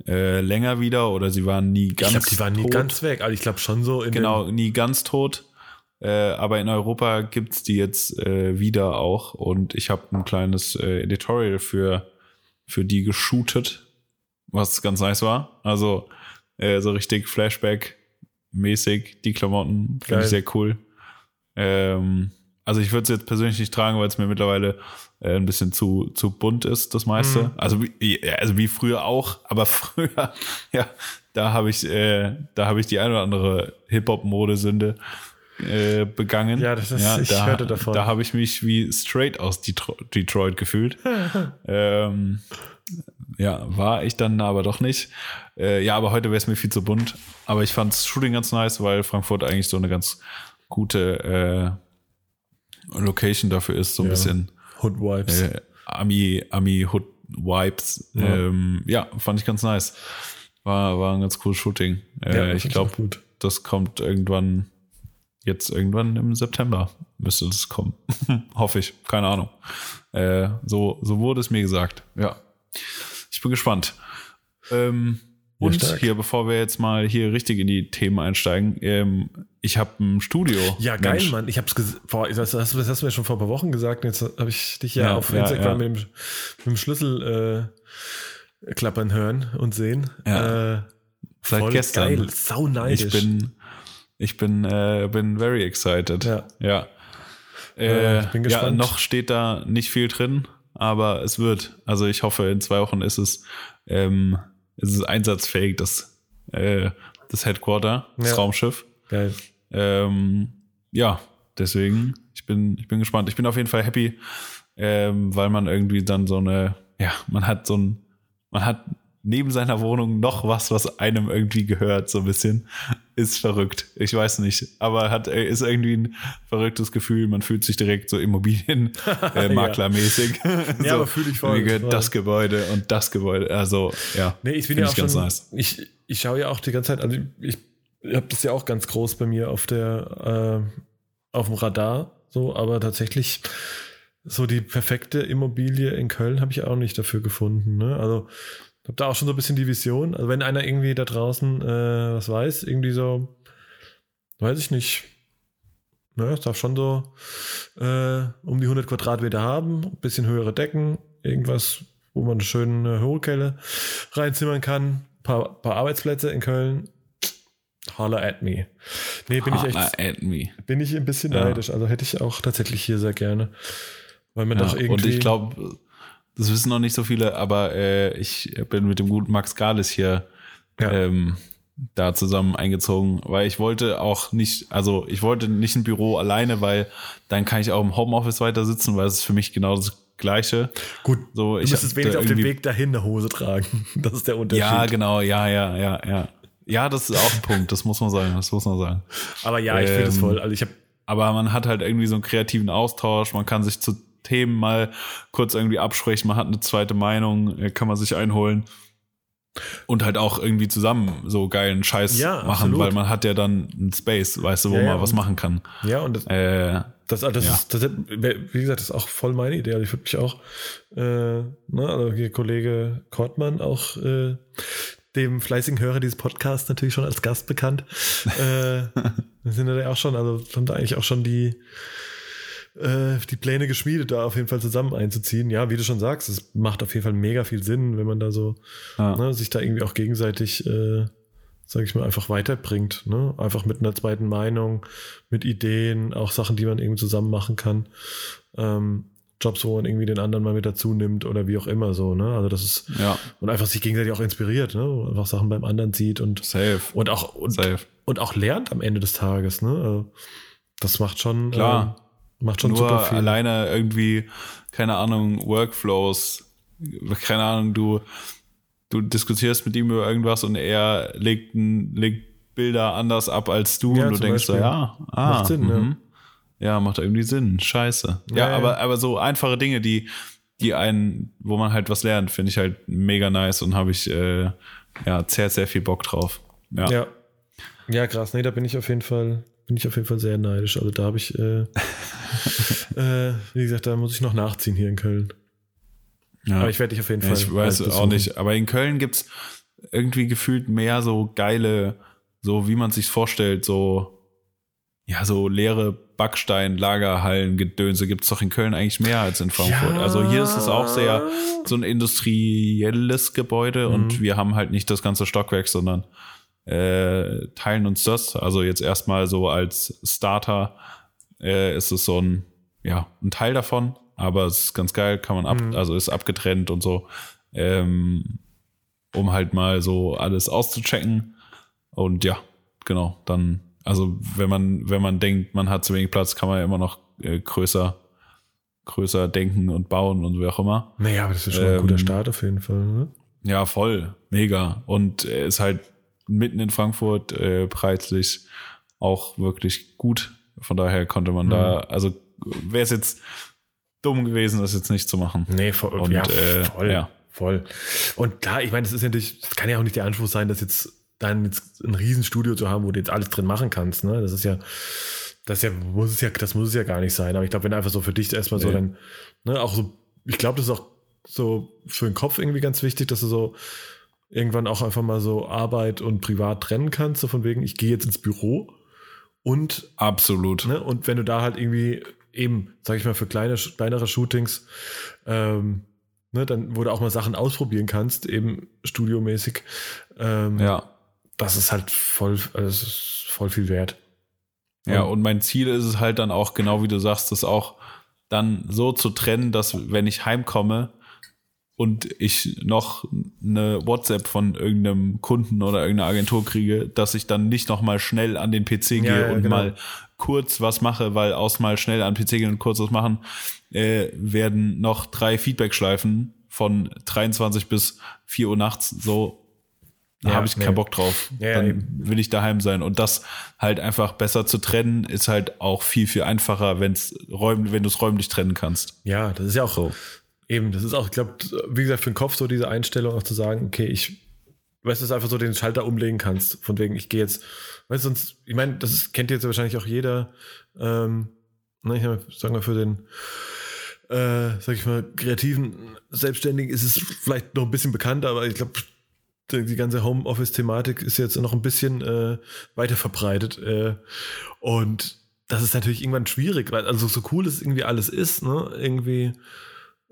äh, länger wieder oder sie waren nie ganz. Ich glaube, die waren nie ganz weg, also ich glaube schon so in Genau, nie ganz tot. Äh, aber in Europa gibt's die jetzt äh, wieder auch und ich habe ein kleines äh, Editorial für, für die geshootet, was ganz nice war. Also äh, so richtig Flashback-mäßig, die Klamotten, finde ich sehr cool. Ähm, also ich würde es jetzt persönlich nicht tragen, weil es mir mittlerweile äh, ein bisschen zu, zu bunt ist, das meiste. Mhm. Also, wie, also wie früher auch, aber früher, ja, da habe ich, äh, da habe ich die eine oder andere Hip-Hop-Modesünde äh, begangen. Ja, das ist, ja, ich da, hörte davon. Da habe ich mich wie straight aus Detroit, Detroit gefühlt. ähm, ja, war ich dann aber doch nicht. Äh, ja, aber heute wäre es mir viel zu bunt. Aber ich fand das Shooting ganz nice, weil Frankfurt eigentlich so eine ganz gute äh, Location dafür ist, so ein ja. bisschen Hood Vibes. Äh, Ami, Ami Hood Vibes. Ja. Ähm, ja. fand ich ganz nice. War, war ein ganz cooles Shooting. Äh, ja, ich glaube, das kommt irgendwann, jetzt irgendwann im September müsste das kommen. Hoffe ich. Keine Ahnung. Äh, so, so wurde es mir gesagt. Ja. Ich bin gespannt. Ähm, und stark. hier, bevor wir jetzt mal hier richtig in die Themen einsteigen, ähm, ich habe ein Studio. Ja, geil, Mensch. Mann. Ich hab's vor, das, hast, das hast du mir schon vor ein paar Wochen gesagt. Jetzt habe ich dich ja, ja auf ja, Instagram ja. Mit, dem, mit dem Schlüssel äh, klappern hören und sehen. Ja. Äh, Seit gestern. Geil, sau neidisch. Ich bin, ich bin, äh, bin very excited. Ja. Ja. Äh, bin gespannt. ja, noch steht da nicht viel drin, aber es wird. Also ich hoffe, in zwei Wochen ist es ähm, es ist einsatzfähig, das, äh, das Headquarter, das ja. Raumschiff. Geil. Ähm, ja, deswegen, ich bin, ich bin gespannt. Ich bin auf jeden Fall happy, ähm, weil man irgendwie dann so eine, ja, man hat so ein, man hat neben seiner Wohnung noch was, was einem irgendwie gehört, so ein bisschen. Ist verrückt. Ich weiß nicht. Aber hat, äh, ist irgendwie ein verrücktes Gefühl. Man fühlt sich direkt so Immobilienmaklermäßig. Äh, ja, ja aber fühle ich voll. Das Gebäude und das Gebäude. Also, ja. Nee, ich bin ja auch ganz schon, nice. Ich, ich schaue ja auch die ganze Zeit, also ich, ich habe das ja auch ganz groß bei mir auf der, äh, auf dem Radar, so, aber tatsächlich so die perfekte Immobilie in Köln habe ich auch nicht dafür gefunden. Ne? Also habe da auch schon so ein bisschen die Vision. Also wenn einer irgendwie da draußen äh, was weiß, irgendwie so, weiß ich nicht. Ne, es darf schon so äh, um die 100 Quadratmeter haben, ein bisschen höhere Decken, irgendwas, wo man eine schöne Hohlkelle reinzimmern kann, paar, paar Arbeitsplätze in Köln. Holler at me. Nee, bin Holler ich echt. At me. Bin ich ein bisschen ja. neidisch. Also hätte ich auch tatsächlich hier sehr gerne. Weil man ja, doch irgendwie. Und ich glaube, das wissen noch nicht so viele, aber äh, ich bin mit dem guten Max Galis hier ja. ähm, da zusammen eingezogen, weil ich wollte auch nicht, also ich wollte nicht ein Büro alleine, weil dann kann ich auch im Homeoffice weiter sitzen, weil es ist für mich genau das Gleiche. Gut, so, du ich müsstest wenigstens auf dem Weg dahin eine Hose tragen. Das ist der Unterschied. Ja, genau, ja, ja, ja, ja. Ja, das ist auch ein Punkt, das muss man sagen, das muss man sagen. Aber ja, ich ähm, finde es voll. Also ich habe aber man hat halt irgendwie so einen kreativen Austausch, man kann sich zu Themen mal kurz irgendwie absprechen. Man hat eine zweite Meinung, äh, kann man sich einholen. Und halt auch irgendwie zusammen so geilen Scheiß ja, machen, absolut. weil man hat ja dann einen Space, weißt du, wo ja, man was machen kann. Ja, und das, äh, das, das, ja. Ist, das, wie gesagt, das ist auch voll meine Idee. Also ich würde mich auch, äh, ne, also hier Kollege Kortmann auch äh, dem fleißigen Hörer dieses Podcasts natürlich schon als Gast bekannt. äh, wir sind ja auch schon, also haben da eigentlich auch schon die äh, die Pläne geschmiedet, da auf jeden Fall zusammen einzuziehen. Ja, wie du schon sagst, es macht auf jeden Fall mega viel Sinn, wenn man da so Ja. ne, sich da irgendwie auch gegenseitig, äh, sag ich mal, einfach weiterbringt. Ne? Einfach mit einer zweiten Meinung, mit Ideen, auch Sachen, die man irgendwie zusammen machen kann. Ähm, Jobs, wo man irgendwie den anderen mal mit dazu nimmt oder wie auch immer so. Ne? Also das ist Ja, und einfach sich gegenseitig auch inspiriert, ne? Einfach Sachen beim anderen sieht und safe. und auch und, Safe. und auch lernt am Ende des Tages. Ne? Also das macht schon Klar. ähm, macht schon super viel. alleine irgendwie, keine Ahnung, Workflows, keine Ahnung, du, du diskutierst mit ihm über irgendwas und er legt, ein, legt Bilder anders ab als du Ja, und du denkst so, Beispiel. ja, ah, Macht Sinn, mhm. ja. macht irgendwie Sinn, scheiße. Ja, Ja, ja. aber, aber so einfache Dinge, die, die einen, wo man halt was lernt, finde ich halt mega nice und habe ich, äh, ja, sehr, sehr viel Bock drauf. Ja. Ja. Ja, krass. Nee, da bin ich auf jeden Fall, bin ich auf jeden Fall sehr neidisch. Also da habe ich, äh, äh, wie gesagt, da muss ich noch nachziehen hier in Köln. Ja. Aber ich werde dich auf jeden Ja, Fall. ich weiß auch nicht. Aber in Köln gibt's irgendwie gefühlt mehr so geile, so wie man sich's vorstellt, so, ja, so leere Backstein, Lagerhallen, Gedönse gibt's doch in Köln eigentlich mehr als in Frankfurt. Ja. Also hier ist es auch sehr so ein industrielles Gebäude Mhm. und wir haben halt nicht das ganze Stockwerk, sondern äh, teilen uns das. Also jetzt erstmal so als Starter äh, ist es so ein, ja, ein Teil davon, aber es ist ganz geil, kann man ab, Mhm. also ist abgetrennt und so, ähm, um halt mal so alles auszuchecken. Und ja, genau, dann, also wenn man, wenn man denkt, man hat zu wenig Platz, kann man ja immer noch äh, größer, größer denken und bauen und wie auch immer. Naja, aber das ist schon mal ein guter Ähm, Start auf jeden Fall. Ne? Ja, voll, mega. Und ist halt mitten in Frankfurt äh, preislich auch wirklich gut. Von daher konnte man da, also wäre es jetzt dumm gewesen, das jetzt nicht zu machen. Nee, voll, Und, ja, äh, voll, ja. voll. Und klar, ich meine, das ist ja natürlich, das kann ja auch nicht der Anspruch sein, dass jetzt dann jetzt ein Riesenstudio zu haben, wo du jetzt alles drin machen kannst. Ne? Das ist ja, das ist ja, muss es ja, das muss es ja gar nicht sein. Aber ich glaube, wenn einfach so für dich erstmal so Nee. dann, ne, auch so, ich glaube, das ist auch so für den Kopf irgendwie ganz wichtig, dass du so irgendwann auch einfach mal so Arbeit und Privat trennen kannst, so von wegen, ich gehe jetzt ins Büro und Absolut. Ne? Und wenn du da halt irgendwie eben, sag ich mal, für kleine, kleinere Shootings, ähm, ne, dann, wo du auch mal Sachen ausprobieren kannst, eben studiomäßig, ähm, Ja. das ist halt voll, also es ist voll viel wert. Ja, und mein Ziel ist es halt dann auch, genau wie du sagst, das auch dann so zu trennen, dass wenn ich heimkomme und ich noch eine WhatsApp von irgendeinem Kunden oder irgendeiner Agentur kriege, dass ich dann nicht noch mal schnell an den PC gehe Ja, ja, und genau. mal kurz was mache, weil aus mal schnell an den PC gehen und kurz was machen, äh, werden noch drei Feedback-Schleifen von 23 bis 4 Uhr nachts so da Ja, habe ich nee. keinen Bock drauf. Ja, dann eben. will ich daheim sein. Und das halt einfach besser zu trennen, ist halt auch viel, viel einfacher, wenn's räum, wenn du es räumlich trennen kannst. Ja, das ist ja auch So. Eben, das ist auch, ich glaube, wie gesagt, für den Kopf so diese Einstellung auch zu sagen, okay, ich, weißt du, einfach so den Schalter umlegen kannst, von wegen, ich gehe jetzt, weißt du, sonst, ich meine, das ist, kennt jetzt wahrscheinlich auch jeder, ähm, ne, ich mal, für den, äh, sag ich mal, kreativen Selbstständigen ist es vielleicht noch ein bisschen bekannter, aber ich glaube, die die ganze Homeoffice-Thematik ist jetzt noch ein bisschen äh, weiter verbreitet. Äh, und das ist natürlich irgendwann schwierig, weil also so cool es irgendwie alles ist, ne? Irgendwie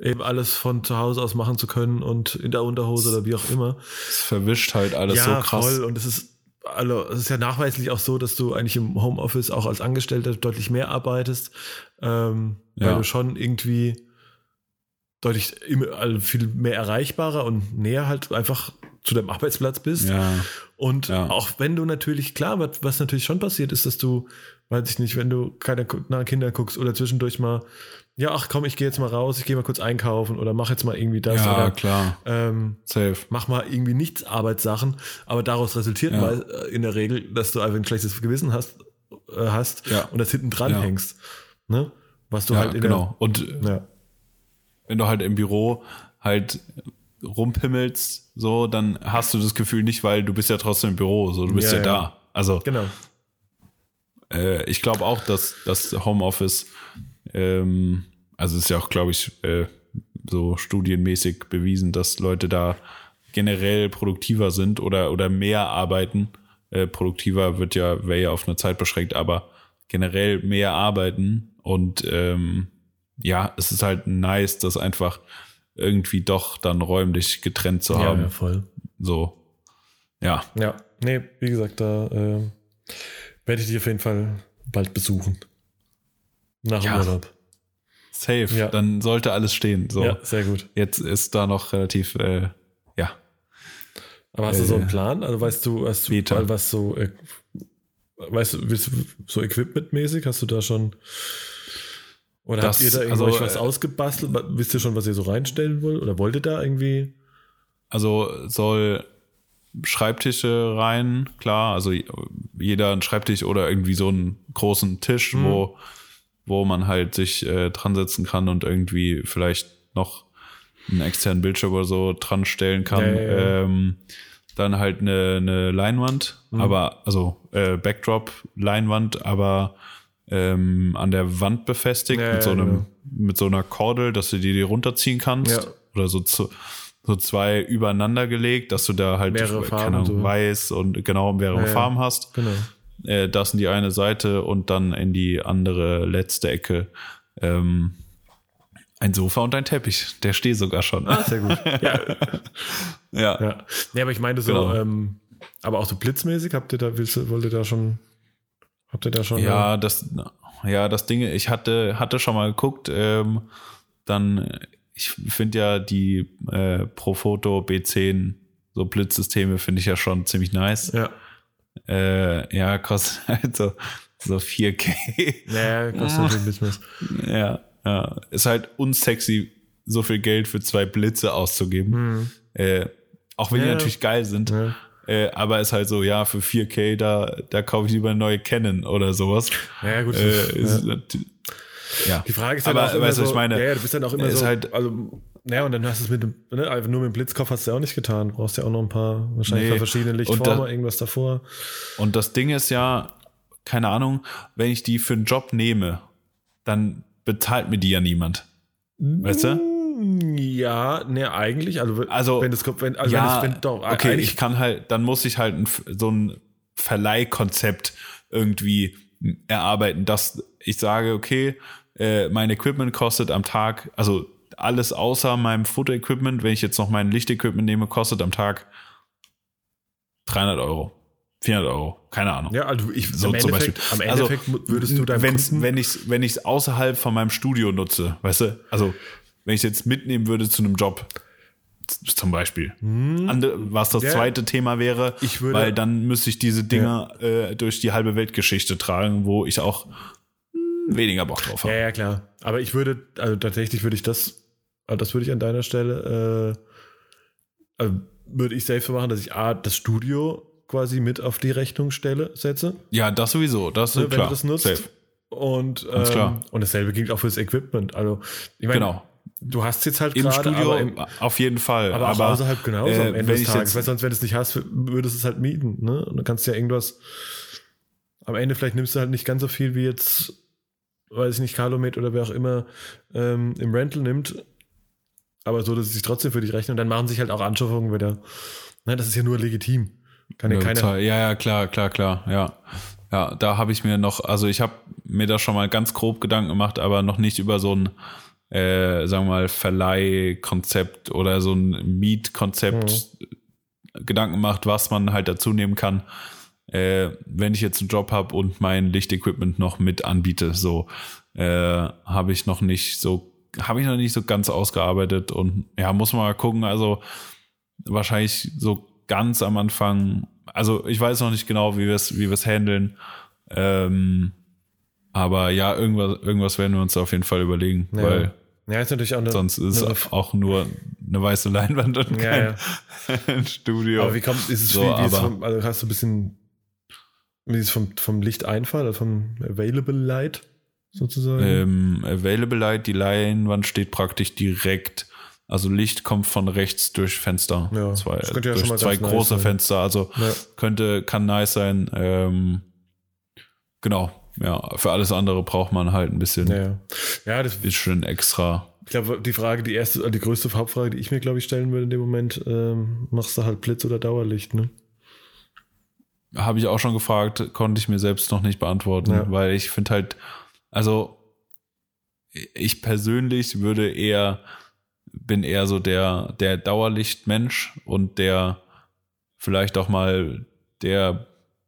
eben alles von zu Hause aus machen zu können und in der Unterhose oder wie auch immer. Es verwischt halt alles so krass. voll. Und es ist, also, es ist ja nachweislich auch so, dass du eigentlich im Homeoffice auch als Angestellter deutlich mehr arbeitest, ähm, weil Ja. du schon irgendwie deutlich immer, also viel mehr erreichbarer und näher halt einfach zu deinem Arbeitsplatz bist. Ja, Und Ja. auch wenn du natürlich, klar, was, was natürlich schon passiert, ist, dass du, weiß ich nicht, wenn du keine nach Kindern guckst oder zwischendurch mal, ja, ach komm, ich gehe jetzt mal raus, ich gehe mal kurz einkaufen oder mach jetzt mal irgendwie das ja oder klar. ähm, Safe. mach mal irgendwie nichts Arbeitssachen, aber daraus resultiert Ja. mal äh, in der Regel, dass du einfach ein schlechtes Gewissen hast, äh, hast Ja. und das hinten dran Ja. hängst. Ne? Was du halt in genau. Und der, ja. wenn du halt im Büro halt rumpimmelst, so, dann hast du das Gefühl nicht, weil du bist ja trotzdem im Büro, so, du bist ja. da. Also, Genau. äh, ich glaube auch, dass das Homeoffice, ähm, also ist ja auch, glaube ich, äh, so studienmäßig bewiesen, dass Leute da generell produktiver sind oder, oder mehr arbeiten. Äh, produktiver wird ja, wäre ja auf eine Zeit beschränkt, aber generell mehr arbeiten Und ähm, ja, es ist halt nice, das einfach irgendwie doch dann räumlich getrennt zu haben. ja, voll. So. Ja. Ja, nee, wie gesagt, da äh, werde ich dich auf jeden Fall bald besuchen. Nach dem Ja. Urlaub. Safe. Ja. Dann sollte alles stehen. So. Ja, sehr gut. Jetzt ist da noch relativ, äh, ja. Aber hast du so einen Äh, Plan? Also weißt du, hast du Beta. mal was so, äh, weißt du, willst du so equipmentmäßig, hast du da schon oder Das- habt ihr da also, irgendwas was äh, ausgebastelt? Wisst ihr schon, was ihr so reinstellen wollt? Oder wollt ihr da irgendwie? Also soll Schreibtische rein, klar. Also jeder ein Schreibtisch oder irgendwie so einen großen Tisch, Mhm. wo, wo man halt sich äh, dran setzen kann und irgendwie vielleicht noch einen externen Bildschirm oder so dran stellen kann. Ja, ja, ja. Ähm, dann halt eine, eine Leinwand, Mhm. aber also äh, Backdrop-Leinwand, aber ähm, an der Wand befestigt mit so einem genau. mit so einer Kordel, dass du dir die runterziehen kannst oder so zu, so zwei übereinander gelegt, dass du da halt Mehrere Farben, Ahnung, so. weiß und genau mehrere. Farben hast. Genau. Äh, das in die eine Seite und dann in die andere letzte Ecke ähm, ein Sofa und ein Teppich. Der steht sogar schon. Sehr gut. ja, ja. ja. Nee, aber ich meine so, Genau. ähm, aber auch so blitzmäßig, habt ihr da, willst, du- wollt ihr da schon, habt ihr da schon? Ja, das, ja, das Ding, ich hatte, hatte schon mal geguckt, ähm, dann, ich finde ja die äh, Profoto B10 so Blitzsysteme finde ich ja schon ziemlich nice. Ja. Äh, ja, kostet halt so, so 4K. Naja, kostet natürlich ein bisschen was. ja, ja, ist halt unsexy, so viel Geld für zwei Blitze auszugeben. Äh, auch wenn die Ja. natürlich geil sind. Ja. Äh, aber ist halt so, ja, für 4K, da, da kaufe ich lieber eine neue Canon oder sowas. Ja, gut. Äh, ist, ja. ja. Die Frage ist halt Aber auch immer weißt du, so, was ich meine? Ja, ja, du bist dann auch immer Ist so, halt- also, ja, und dann hast du es mit dem, ne, einfach nur mit dem Blitzkopf hast du ja auch nicht getan. Du brauchst ja auch noch ein paar, wahrscheinlich Nee. verschiedene Lichtformen, da- irgendwas davor. Und das Ding ist ja, keine Ahnung, wenn ich die für einen Job nehme, dann bezahlt mir die ja niemand. Weißt du? Mm, Ja, ne, eigentlich, also, Also, wenn das kommt, wenn, also ja, wenn das, wenn, doch, okay, ich kann halt, dann muss ich halt ein, so ein Verleihkonzept irgendwie erarbeiten, dass ich sage, okay, äh, mein Equipment kostet am Tag, also alles außer meinem Fotoequipment, wenn ich jetzt noch mein Lichtequipment nehme, kostet am Tag 300 Euro, 400 Euro, keine Ahnung. ja, also ich, So zum Endeffekt, Beispiel. am Also, Endeffekt würdest du deinem wenn's, Kunden, wenn ich wenn ich außerhalb von meinem Studio nutze, weißt du, also wenn ich jetzt mitnehmen würde zu einem Job, zum Beispiel, Ande, was das Hm. Ja. zweite Thema wäre, würde- weil dann müsste ich diese Dinger äh, durch die halbe Weltgeschichte tragen, wo ich auch hm, weniger Bock drauf ja, habe. ja, klar, aber ich würde, also tatsächlich würde ich das, also das würde ich an deiner Stelle, äh, also würde ich safe machen, dass ich A, das Studio quasi mit auf die Rechnungsstelle setze. Ja, das sowieso, das ist ne, wenn klar. du das nutzt. Safe. Und, ähm, klar. und dasselbe gilt auch fürs Equipment. Also, ich meine, Genau. du hast jetzt halt Im gerade, Studio aber, im, auf jeden Fall. aber, auch außerhalb genauso äh, am Ende des Tages. Weil sonst, wenn du es nicht hast, würdest du es halt mieten. Ne? Und dann kannst du ja irgendwas. Am Ende vielleicht nimmst du halt nicht ganz so viel wie jetzt, weiß ich nicht, Calumet oder wer auch immer ähm, im Rental nimmt. Aber so, dass es sich trotzdem für dich rechnet. Und dann machen sich halt auch Anschaffungen wieder. Nein, das ist ja nur legitim. Kann ja Ja, keiner. ja, ja, klar, klar, klar, ja. Ja, da habe ich mir noch, also ich habe mir da schon mal ganz grob Gedanken gemacht, aber noch nicht über so ein, äh, sagen wir mal, Verleihkonzept oder so ein Mietkonzept Gedanken gemacht, was man halt dazu nehmen kann, äh, wenn ich jetzt einen Job habe und mein Lichtequipment noch mit anbiete. So äh, habe ich noch nicht so, habe ich noch nicht so ganz ausgearbeitet und ja, muss man mal gucken. Also wahrscheinlich so ganz am Anfang, also ich weiß noch nicht genau, wie wir es, wie wir es handeln. Ähm, aber ja, irgendwas, irgendwas werden wir uns auf jeden Fall überlegen, Ja. weil Ja, ist natürlich auch eine. sonst ist eine, es auch nur eine weiße Leinwand und Ja, kein ja. Studio. Aber wie kommt, ist es So, wie, wie vom, also hast du ein bisschen, wie ist es vom, vom Lichteinfall, also vom Available Light sozusagen? ähm, Available Light, die Leinwand steht praktisch direkt, also Licht kommt von rechts durch Fenster. Ja, zwei, das könnte ja durch schon mal zwei nice große sein. Fenster, also Ja. könnte, kann nice sein. Ähm, genau, ja, für alles andere braucht man halt ein bisschen, Ja, ja. das, bisschen extra. ich glaube, die Frage, die erste, die größte Hauptfrage, die ich mir, glaube ich, stellen würde in dem Moment, ähm, machst du halt Blitz oder Dauerlicht, ne? Habe ich auch schon gefragt, konnte ich mir selbst noch nicht beantworten, Ja. weil ich finde halt, also ich persönlich würde eher, bin eher so der, der Dauerlichtmensch und der vielleicht auch mal der,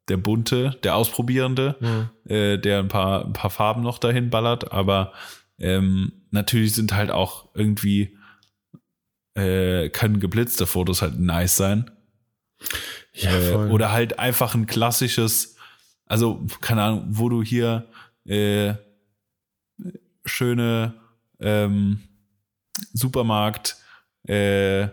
der bunte, der Ausprobierende, Mhm. äh, der ein paar, ein paar Farben noch dahin ballert, aber ähm, natürlich sind halt auch irgendwie äh, können geblitzte Fotos halt nice sein. Ja, Äh, oder halt einfach ein klassisches, also keine Ahnung, wo du hier äh, schöne ähm, Supermarkt, äh,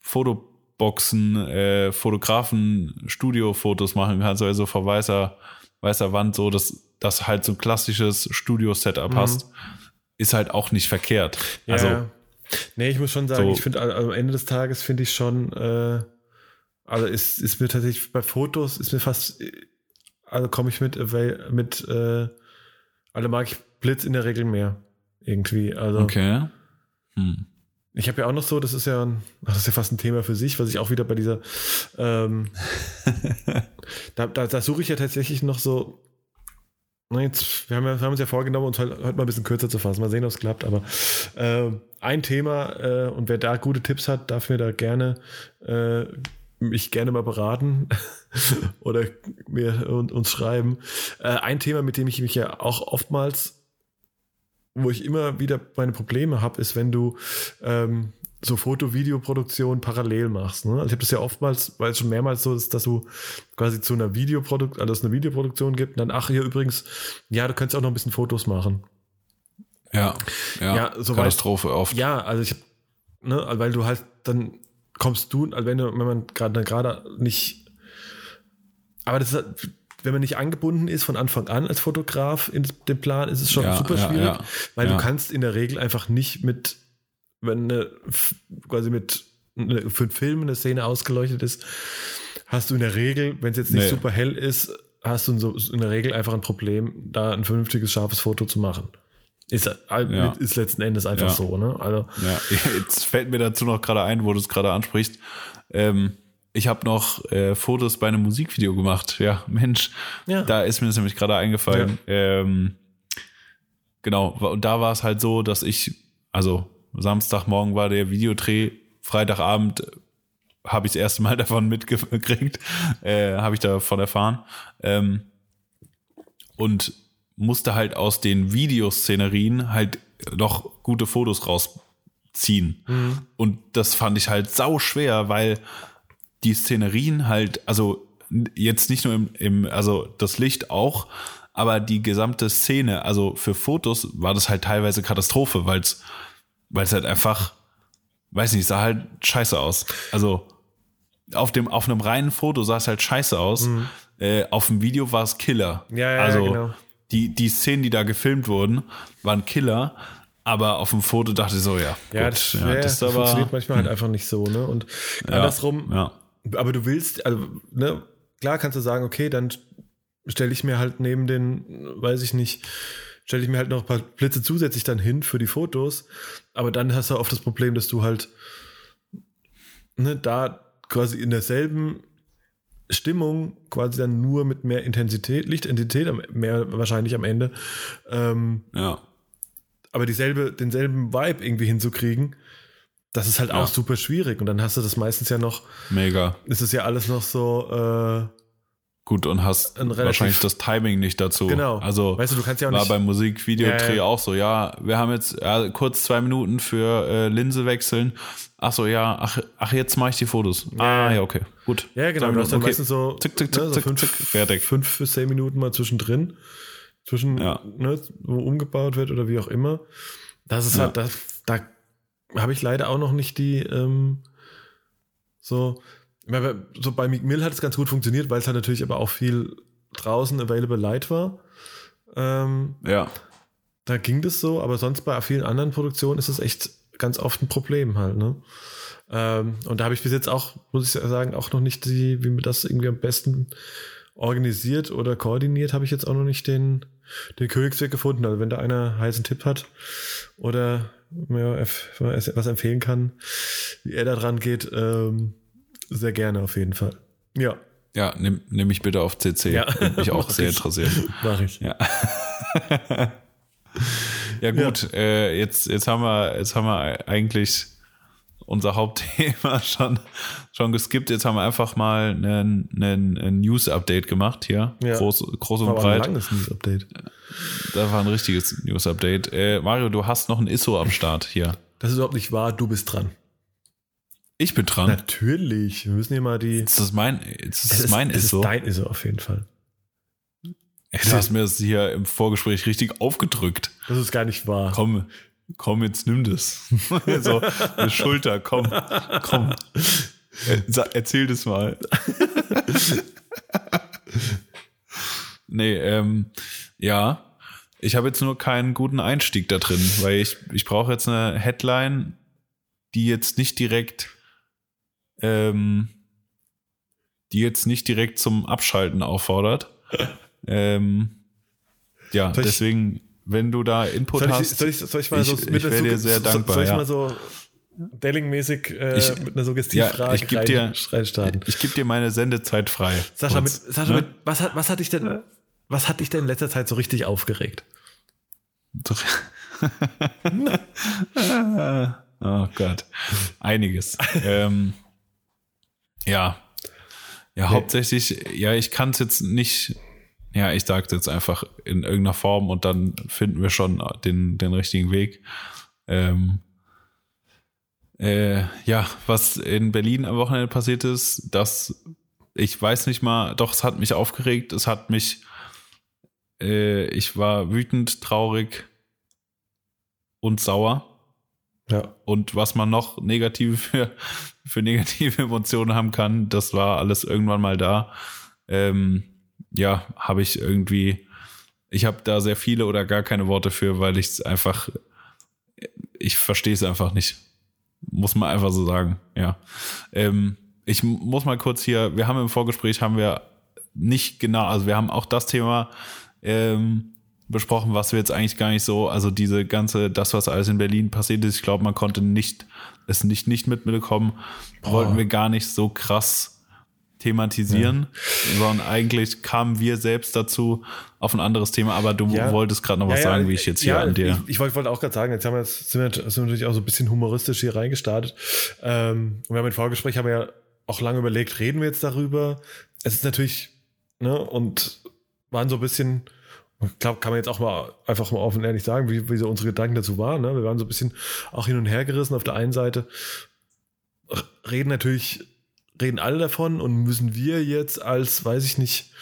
Fotoboxen, äh, Fotografen, Studiofotos machen kannst, also vor weißer, weißer Wand, so dass das halt so ein klassisches Studio-Setup hast, ist halt auch nicht verkehrt. Ja, also nee, ich muss schon sagen, so- ich finde also am Ende des Tages finde ich schon, äh, also ist, ist mir tatsächlich bei Fotos ist mir fast, äh, also komme ich mit, äh, mit, äh, also mag ich Blitz in der Regel mehr irgendwie. Also okay. Hm. ich habe ja auch noch so, das ist ja, ach, das ist ja fast ein Thema für sich, was ich auch wieder bei dieser, ähm, da, da, da suche ich ja tatsächlich noch so. Jetzt, wir, haben ja, wir haben uns ja vorgenommen, uns heute, heute mal ein bisschen kürzer zu fassen. Mal sehen, ob es klappt. Aber äh, ein Thema, äh, und wer da gute Tipps hat, darf mir da gerne äh, mich gerne mal beraten oder mir und, uns schreiben. Äh, ein Thema, mit dem ich mich ja auch oftmals wo ich immer wieder meine Probleme habe, ist, wenn du ähm, so Foto-Videoproduktion parallel machst. Ne? Also ich habe das ja oftmals, weil es schon mehrmals so ist, dass du quasi zu einer Videoproduktion, also es eine Videoproduktion gibt und dann, ach hier übrigens, ja, du könntest auch noch ein bisschen Fotos machen. Ja, ja, Ja, so Katastrophe oft. Ja, also ich ne, weil du halt dann kommst du, also wenn du, wenn man gerade dann gerade nicht, aber das ist, halt, wenn man nicht angebunden ist von Anfang an als Fotograf in dem Plan, ist es schon Ja, super schwierig, ja. weil Ja. du kannst in der Regel einfach nicht mit, wenn eine, quasi mit eine, für einen Film eine Szene ausgeleuchtet ist, hast du in der Regel, wenn es jetzt nicht Nee. super hell ist, hast du in, der Regel einfach ein Problem, da ein vernünftiges, scharfes Foto zu machen. Ist, Ja. ist letzten Endes einfach Ja. so, ne? Also, Ja, jetzt fällt mir dazu noch gerade ein, wo du es gerade ansprichst. Ähm, ich habe noch äh, Fotos bei einem Musikvideo gemacht. Ja, Mensch, Ja. da ist mir das nämlich gerade eingefallen. Ähm, genau, und da war es halt so, dass ich, also Samstagmorgen war der Videodreh, Freitagabend habe ich das erste Mal davon mitgekriegt, äh, habe ich davon erfahren. Ähm, und musste halt aus den Videoszenerien halt noch gute Fotos rausziehen. Und das fand ich halt sau schwer, weil die Szenerien halt, also jetzt nicht nur im, im, also das Licht auch, aber die gesamte Szene, also für Fotos war das halt teilweise Katastrophe, weil es, weil es halt einfach, weiß nicht, sah halt scheiße aus. Also auf dem, auf einem reinen Foto sah es halt scheiße aus. Äh, auf dem Video war es Killer. Ja, ja, ja, also genau. die, die Szenen, die da gefilmt wurden, waren Killer. Aber auf dem Foto dachte ich so, ja. Ja, gut, das, ja, ja, das das aber, funktioniert manchmal halt einfach nicht so, ne? Und andersrum, Ja, aber du willst, also, ne, klar kannst du sagen, okay, dann stelle ich mir halt neben den, weiß ich nicht, stelle ich mir halt noch ein paar Blitze zusätzlich dann hin für die Fotos, aber dann hast du oft das Problem, dass du halt ne, da quasi in derselben Stimmung quasi dann nur mit mehr Intensität, Lichtintensität, mehr wahrscheinlich am Ende, ähm, ja, aber dieselbe, denselben Vibe irgendwie hinzukriegen, das ist halt Ja. auch super schwierig. Und dann hast du das meistens ja noch, mega. ist es ja alles noch so, äh, Gut, und hast wahrscheinlich das Timing nicht dazu. genau. Also weißt du, du kannst ja auch war nicht. beim Musikvideodreh Ja, ja. auch so, ja, wir haben jetzt ja, kurz zwei Minuten für äh, Linse wechseln. Ach so, ja, ach, ach jetzt mache ich die Fotos. ah, ja. okay, gut. ja, genau, du hast dann Minuten, meistens so, Zick, zick, ne, zick, so zick, fünf, zick, fertig. fünf bis zehn Minuten mal zwischendrin, zwischen, Ja. ne, wo umgebaut wird oder wie auch immer. Das ist halt, das, da habe ich leider auch noch nicht die, ähm, so, so bei Meek Mill hat es ganz gut funktioniert, weil es halt natürlich aber auch viel draußen available light war. Ähm, Ja, da ging das so, aber sonst bei vielen anderen Produktionen ist es echt ganz oft ein Problem halt, ne? Ähm, und da habe ich bis jetzt auch, muss ich sagen, auch noch nicht die, wie man das irgendwie am besten organisiert oder koordiniert, habe ich jetzt auch noch nicht den, den Königsweg gefunden. Also wenn da einer heißen Tipp hat oder ja, was empfehlen kann, wie er da dran geht, ähm, sehr gerne auf jeden Fall. Ja, ja, nimm, nimm mich bitte auf CC. Ja. Würde mich auch Mach sehr ich. interessieren. mache ich. Ja. Ja gut, ja. Äh, jetzt, jetzt haben wir, jetzt haben wir eigentlich unser Hauptthema schon, schon geskippt. Jetzt haben wir einfach mal einen, einen, einen News-Update gemacht hier. Ja. Groß, groß und breit. Ein langes News-Update. Da war ein richtiges News-Update. Äh, Mario, du hast noch ein ISO am Start hier. Das ist überhaupt nicht wahr, du bist dran. Ich bin dran. Natürlich. Wir müssen hier mal die. Ist das mein, ist das es mein ist, ISO? Es ist dein ISO auf jeden Fall. Du hast mir das hier im Vorgespräch richtig aufgedrückt. Das ist gar nicht wahr. Komm, komm, jetzt nimm das. so, eine Schulter, komm, komm. Erzähl das mal. nee, ähm, ja. Ich habe jetzt nur keinen guten Einstieg da drin, weil ich, ich brauche jetzt eine Headline, die jetzt nicht direkt, ähm, die jetzt nicht direkt zum Abschalten auffordert. ähm, ja, deswegen wenn du da Input soll ich, hast. Soll ich, soll ich mal so ich, ich wäre dir sehr dankbar. Soll ich ja. mal so Delling-mäßig äh, mit einer Suggestivfrage ja, ich geb dir, reinstarten? Ich, ich gebe dir meine Sendezeit frei. Sascha, mit, Sascha ne? mit, was, hat, was hat dich denn, was hat dich denn in letzter Zeit so richtig aufgeregt? oh Gott. Einiges. ähm, ja. Ja, hauptsächlich, ja, ich kann es jetzt nicht ja, ich sage jetzt einfach in irgendeiner Form und dann finden wir schon den, den richtigen Weg. Ähm, äh, ja, was in Berlin am Wochenende passiert ist, das, ich weiß nicht mal, doch, es hat mich aufgeregt, es hat mich, äh, ich war wütend, traurig und sauer. Ja. Und was man noch negative für, für negative Emotionen haben kann, das war alles irgendwann mal da. Ähm, ja, habe ich irgendwie, ich habe da sehr viele oder gar keine Worte für, weil ich es einfach, ich verstehe es einfach nicht. Muss man einfach so sagen, ja. Ähm, ich muss mal kurz hier, wir haben im Vorgespräch, haben wir nicht genau, also wir haben auch das Thema ähm, besprochen, was wir jetzt eigentlich gar nicht so, also diese ganze, das, was alles in Berlin passiert ist, ich glaube, man konnte nicht, es nicht, nicht mitbekommen, wollten wir gar nicht so krass thematisieren, ja. sondern eigentlich kamen wir selbst dazu auf ein anderes Thema, aber du ja. wolltest gerade noch was ja, sagen, wie ich jetzt hier an dir. Ich, ich wollte auch gerade sagen, jetzt haben wir jetzt, sind, wir, sind wir natürlich auch so ein bisschen humoristisch hier reingestartet. Ähm, und wir haben im Vorgespräch haben wir ja auch lange überlegt, reden wir jetzt darüber? Es ist natürlich, ne, und waren so ein bisschen, ich glaube, kann man jetzt auch mal einfach mal offen und ehrlich sagen, wie, wie so unsere Gedanken dazu waren. Ne? Wir waren so ein bisschen auch hin und her gerissen. Auf der einen Seite reden natürlich reden alle davon und müssen wir jetzt als, weiß ich nicht,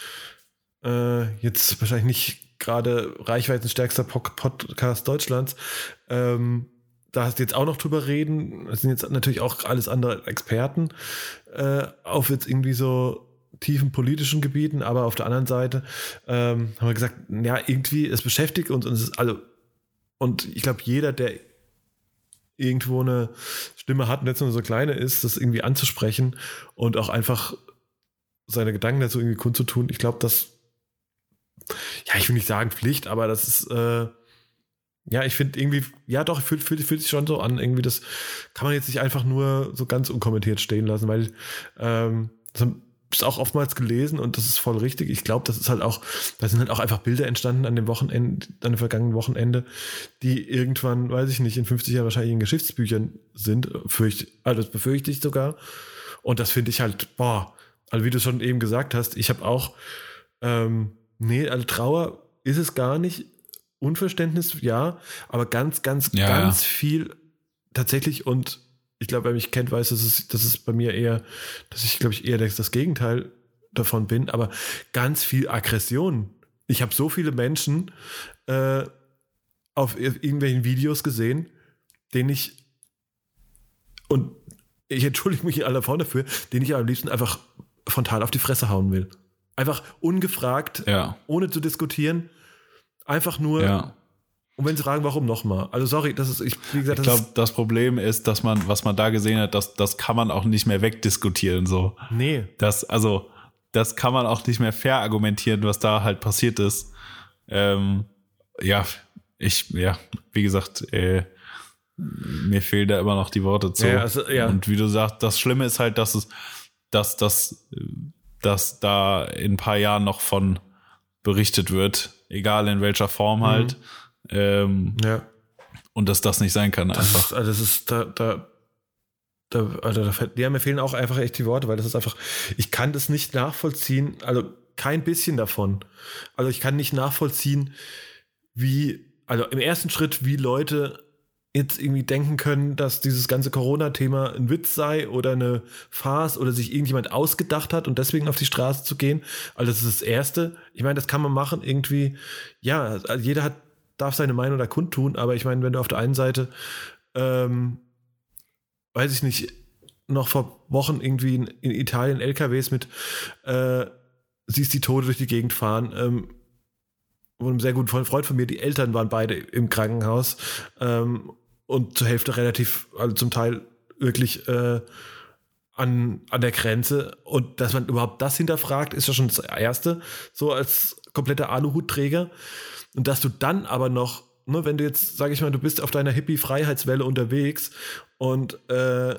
äh, jetzt wahrscheinlich nicht gerade reichweitenstärkster Podcast Deutschlands, ähm, da hast du jetzt auch noch drüber reden. Das sind jetzt natürlich auch alles andere Experten äh, auf jetzt irgendwie so tiefen politischen Gebieten, aber auf der anderen Seite ähm, haben wir gesagt, ja, irgendwie, es beschäftigt uns und es ist also, und ich glaube, jeder, der irgendwo eine Stimme hat und jetzt nur so kleine ist, das irgendwie anzusprechen und auch einfach seine Gedanken dazu irgendwie kundzutun. Ich glaube, das, ja, ich will nicht sagen Pflicht, aber das ist, äh, ja, ich finde irgendwie, ja doch, fühlt, fühlt, fühlt sich schon so an, irgendwie das kann man jetzt nicht einfach nur so ganz unkommentiert stehen lassen, weil ähm, das es auch oftmals gelesen und das ist voll richtig. Ich glaube, das ist halt auch, da sind halt auch einfach Bilder entstanden an dem Wochenende, an dem vergangenen Wochenende, die irgendwann, weiß ich nicht, in 50 Jahren wahrscheinlich in Geschichtsbüchern sind. Fürcht, also das befürchte ich sogar. Und das finde ich halt, boah, also wie du schon eben gesagt hast, ich habe auch, ähm, nee, also Trauer ist es gar nicht. Unverständnis, ja, aber ganz, ganz, ja. ganz viel tatsächlich und ich glaube, wer mich kennt, weiß, dass es, dass es bei mir eher, dass ich, glaube ich, eher das, Gegenteil davon bin, aber ganz viel Aggression. Ich habe so viele Menschen äh, auf irgendwelchen Videos gesehen, denen ich und ich entschuldige mich in aller Form dafür, den ich am liebsten einfach frontal auf die Fresse hauen will. Einfach ungefragt, ja. ohne zu diskutieren, einfach nur ja. Und wenn sie fragen, warum nochmal? Also sorry, das ist, ich, wie gesagt, Ich glaube, das Problem ist, dass man, was man da gesehen hat, das, das kann man auch nicht mehr wegdiskutieren, so. Nee. Das, also, das kann man auch nicht mehr fair argumentieren, was da halt passiert ist. Ähm, ja, ich, ja, wie gesagt, äh, mir fehlen da immer noch die Worte zu. Ja, also, ja. Und wie du sagst, das Schlimme ist halt, dass es, dass das, dass da in ein paar Jahren noch von berichtet wird, egal in welcher Form halt. Mhm. Ähm, ja. Und dass das nicht sein kann, Das einfach. ist, also das ist da, da, da, also da ja, mir fehlen auch einfach echt die Worte, weil das ist einfach, ich kann das nicht nachvollziehen, also kein bisschen davon. Also ich kann nicht nachvollziehen, wie, also im ersten Schritt, wie Leute jetzt irgendwie denken können, dass dieses ganze Corona-Thema ein Witz sei oder eine Farce oder sich irgendjemand ausgedacht hat und deswegen auf die Straße zu gehen. Also das ist das Erste. Ich meine, das kann man machen irgendwie. Ja, also jeder hat, darf seine Meinung da kundtun, aber ich meine, wenn du auf der einen Seite, ähm, weiß ich nicht, noch vor Wochen irgendwie in, in Italien LKWs mit, äh, siehst die Tote durch die Gegend fahren, ähm, von einem sehr guten Freund von mir, die Eltern waren beide im Krankenhaus ähm, und zur Hälfte relativ, also zum Teil wirklich äh, an, an der Grenze. Und dass man überhaupt das hinterfragt, ist ja schon das Erste, so als kompletter Aluhutträger. Und dass du dann aber noch, ne, wenn du jetzt, sag ich mal, du bist auf deiner Hippie-Freiheitswelle unterwegs und äh,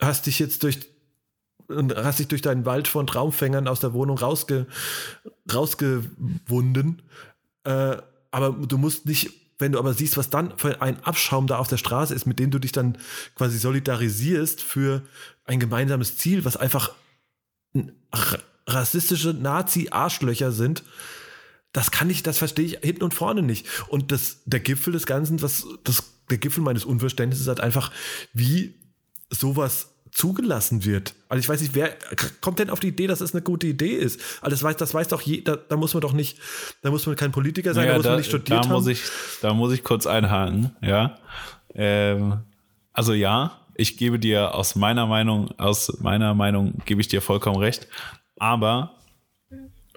hast dich jetzt durch und hast dich durch deinen Wald von Traumfängern aus der Wohnung rausge, rausgewunden. Äh, aber du musst nicht, wenn du aber siehst, was dann für ein Abschaum da auf der Straße ist, mit dem du dich dann quasi solidarisierst für ein gemeinsames Ziel, was einfach rassistische Nazi-Arschlöcher sind, das kann ich, das verstehe ich hinten und vorne nicht. Und das, der Gipfel des Ganzen, was, das, der Gipfel meines Unverständnisses ist halt einfach, wie sowas zugelassen wird. Also ich weiß nicht, wer kommt denn auf die Idee, dass es eine gute Idee ist? Also das weiß, das weiß doch je, da, da muss man doch nicht, da muss man kein Politiker sein, Naja, da muss da, man nicht studiert da haben. muss ich, da muss ich kurz einhaken, ja. Ähm, also ja, ich gebe dir aus meiner Meinung, aus meiner Meinung gebe ich dir vollkommen recht. Aber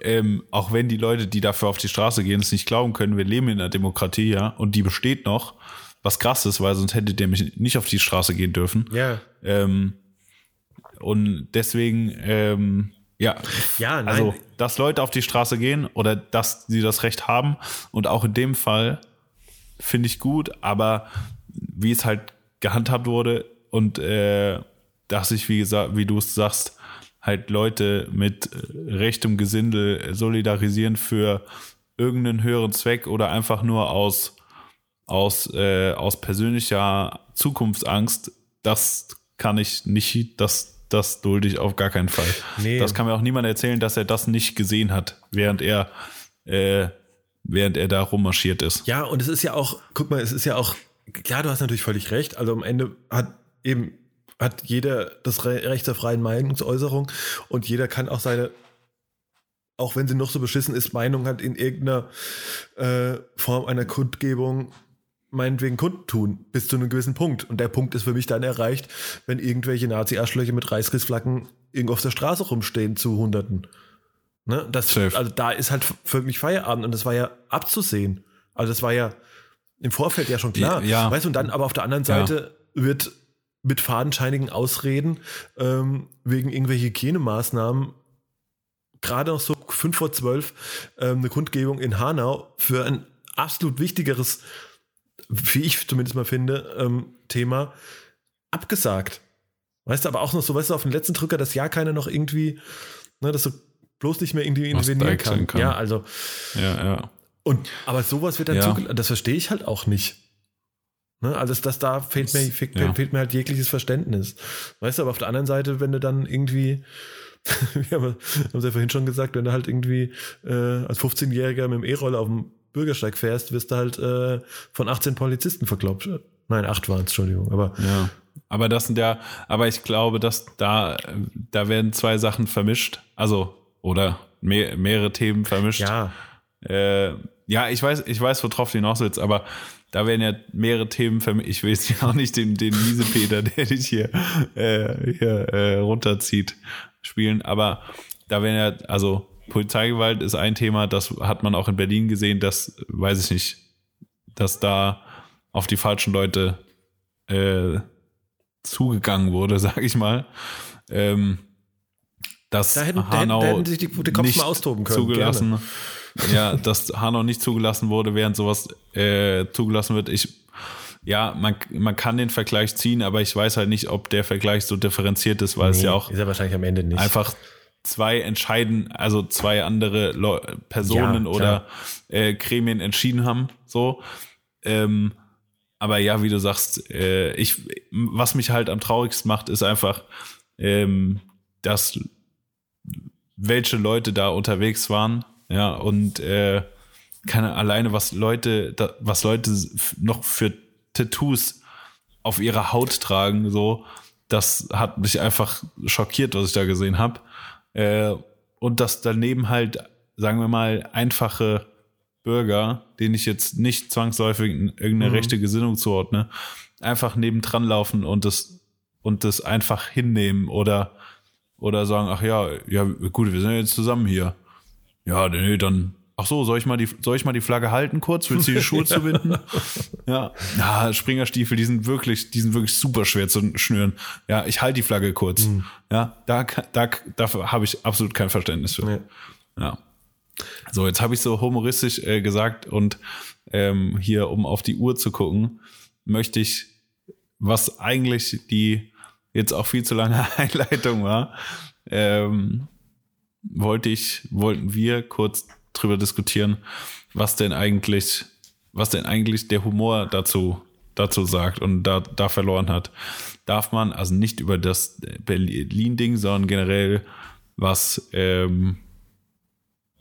ähm, auch wenn die Leute, die dafür auf die Straße gehen, es nicht glauben können, wir leben in einer Demokratie, ja, und die besteht noch, was krass ist, weil sonst hätte der mich nicht auf die Straße gehen dürfen. ja. Ähm, und deswegen, ähm, ja, Ja, nein. also, dass Leute auf die Straße gehen oder dass sie das Recht haben und auch in dem Fall finde ich gut, aber wie es halt gehandhabt wurde und äh, dass sich, wie gesagt, wie du es sagst, halt Leute mit äh, rechtem Gesindel solidarisieren für irgendeinen höheren Zweck oder einfach nur aus, aus, äh, aus persönlicher Zukunftsangst, das kann ich nicht, das, das dulde ich auf gar keinen Fall. Nee. Das kann mir auch niemand erzählen, dass er das nicht gesehen hat, während er, äh, während er da rummarschiert ist. Ja, und es ist ja auch, guck mal, es ist ja auch, klar, du hast natürlich völlig recht. Also am Ende hat eben, hat jeder das Re Recht zur freien Meinungsäußerung und jeder kann auch seine, auch wenn sie noch so beschissen ist, Meinung hat in irgendeiner äh, Form einer Kundgebung meinetwegen kundtun, bis zu einem gewissen Punkt. Und der Punkt ist für mich dann erreicht, wenn irgendwelche Nazi-Arschlöcher mit Reißkriegsflaggen irgendwo auf der Straße rumstehen zu Hunderten. Ne? Das, Safe. also da ist halt für mich Feierabend und das war ja abzusehen. Also das war ja im Vorfeld ja schon klar. Ja. Weißt du, und dann aber auf der anderen Seite wird mit fadenscheinigen Ausreden ähm, wegen irgendwelcher Hygienemaßnahmen gerade noch so fünf vor zwölf ähm, eine Kundgebung in Hanau für ein absolut wichtigeres, wie ich zumindest mal finde, ähm, Thema abgesagt. Weißt du, aber auch noch so, weißt du, auf den letzten Drücker, dass ja keiner noch irgendwie, ne, dass du bloß nicht mehr irgendwie intervenieren kann. kann. Ja, also, Ja, ja. und, aber sowas wird dann Ja. zugelassen, das verstehe ich halt auch nicht. Ne, also das, das da fehlt mir, fehlt, ja. fehlt mir halt jegliches Verständnis. Weißt du, aber auf der anderen Seite, wenn du dann irgendwie, wir haben haben es ja vorhin schon gesagt, wenn du halt irgendwie äh, als 15-Jähriger mit dem E-Roller auf dem Bürgersteig fährst, wirst du halt äh, von 18 Polizisten verkloppt. Nein, acht waren es, Entschuldigung. Aber Ja. Aber das sind ja, aber ich glaube, dass da, da werden zwei Sachen vermischt. Also, oder mehr, mehrere Themen vermischt. ja, Äh, ja, ich weiß, ich weiß, worauf du hinaus willst, aber da werden ja mehrere Themen vermischt. Ich will jetzt ja auch nicht den, den Miesepeter, der dich hier, äh, hier äh, runterzieht, spielen, aber da werden ja, also Polizeigewalt ist ein Thema, das hat man auch in Berlin gesehen, das weiß ich nicht, dass da auf die falschen Leute äh, zugegangen wurde, sag ich mal. Ähm, dass da hätten, da hätten, Hanau da hätten sich die, die Cops mal austoben können. zugelassen. Ja, dass Hanau nicht zugelassen wurde, während sowas äh, zugelassen wird. Ich, ja, man, man kann den Vergleich ziehen, aber ich weiß halt nicht, ob der Vergleich so differenziert ist, weil es Nee, ja auch Ist er wahrscheinlich am Ende nicht. einfach zwei entscheiden, also zwei andere Leu Personen Ja, oder äh, Gremien entschieden haben, so. Ähm, aber ja, wie du sagst, äh, ich, was mich halt am traurigsten macht, ist einfach, ähm, dass welche Leute da unterwegs waren, ja, und äh, keine alleine, was Leute, da, was Leute noch für Tattoos auf ihrer Haut tragen, so, das hat mich einfach schockiert, was ich da gesehen habe. Äh, und dass daneben halt, sagen wir mal, einfache Bürger, denen ich jetzt nicht zwangsläufig irgendeine mhm. rechte Gesinnung zuordne, einfach nebendran laufen und das und das einfach hinnehmen oder oder sagen, ach ja, ja gut, wir sind ja jetzt zusammen hier. Ja, nee, dann ach so, soll ich mal die soll ich mal die Flagge halten kurz, willst du die Schuhe zubinden? Ja, ja, Springerstiefel, die sind wirklich, die sind wirklich super schwer zu schnüren. Ja, ich halte die Flagge kurz. Mhm. Ja, da da dafür habe ich absolut kein Verständnis für. Nee. Ja. So, jetzt habe ich so humoristisch äh, gesagt und ähm, hier, um auf die Uhr zu gucken, möchte ich, was eigentlich die jetzt auch viel zu lange Einleitung war, ähm, wollte ich, wollten wir kurz drüber diskutieren, was denn eigentlich, was denn eigentlich der Humor dazu, dazu sagt und da, da verloren hat. Darf man also nicht über das Berlin-Ding, sondern generell was ähm,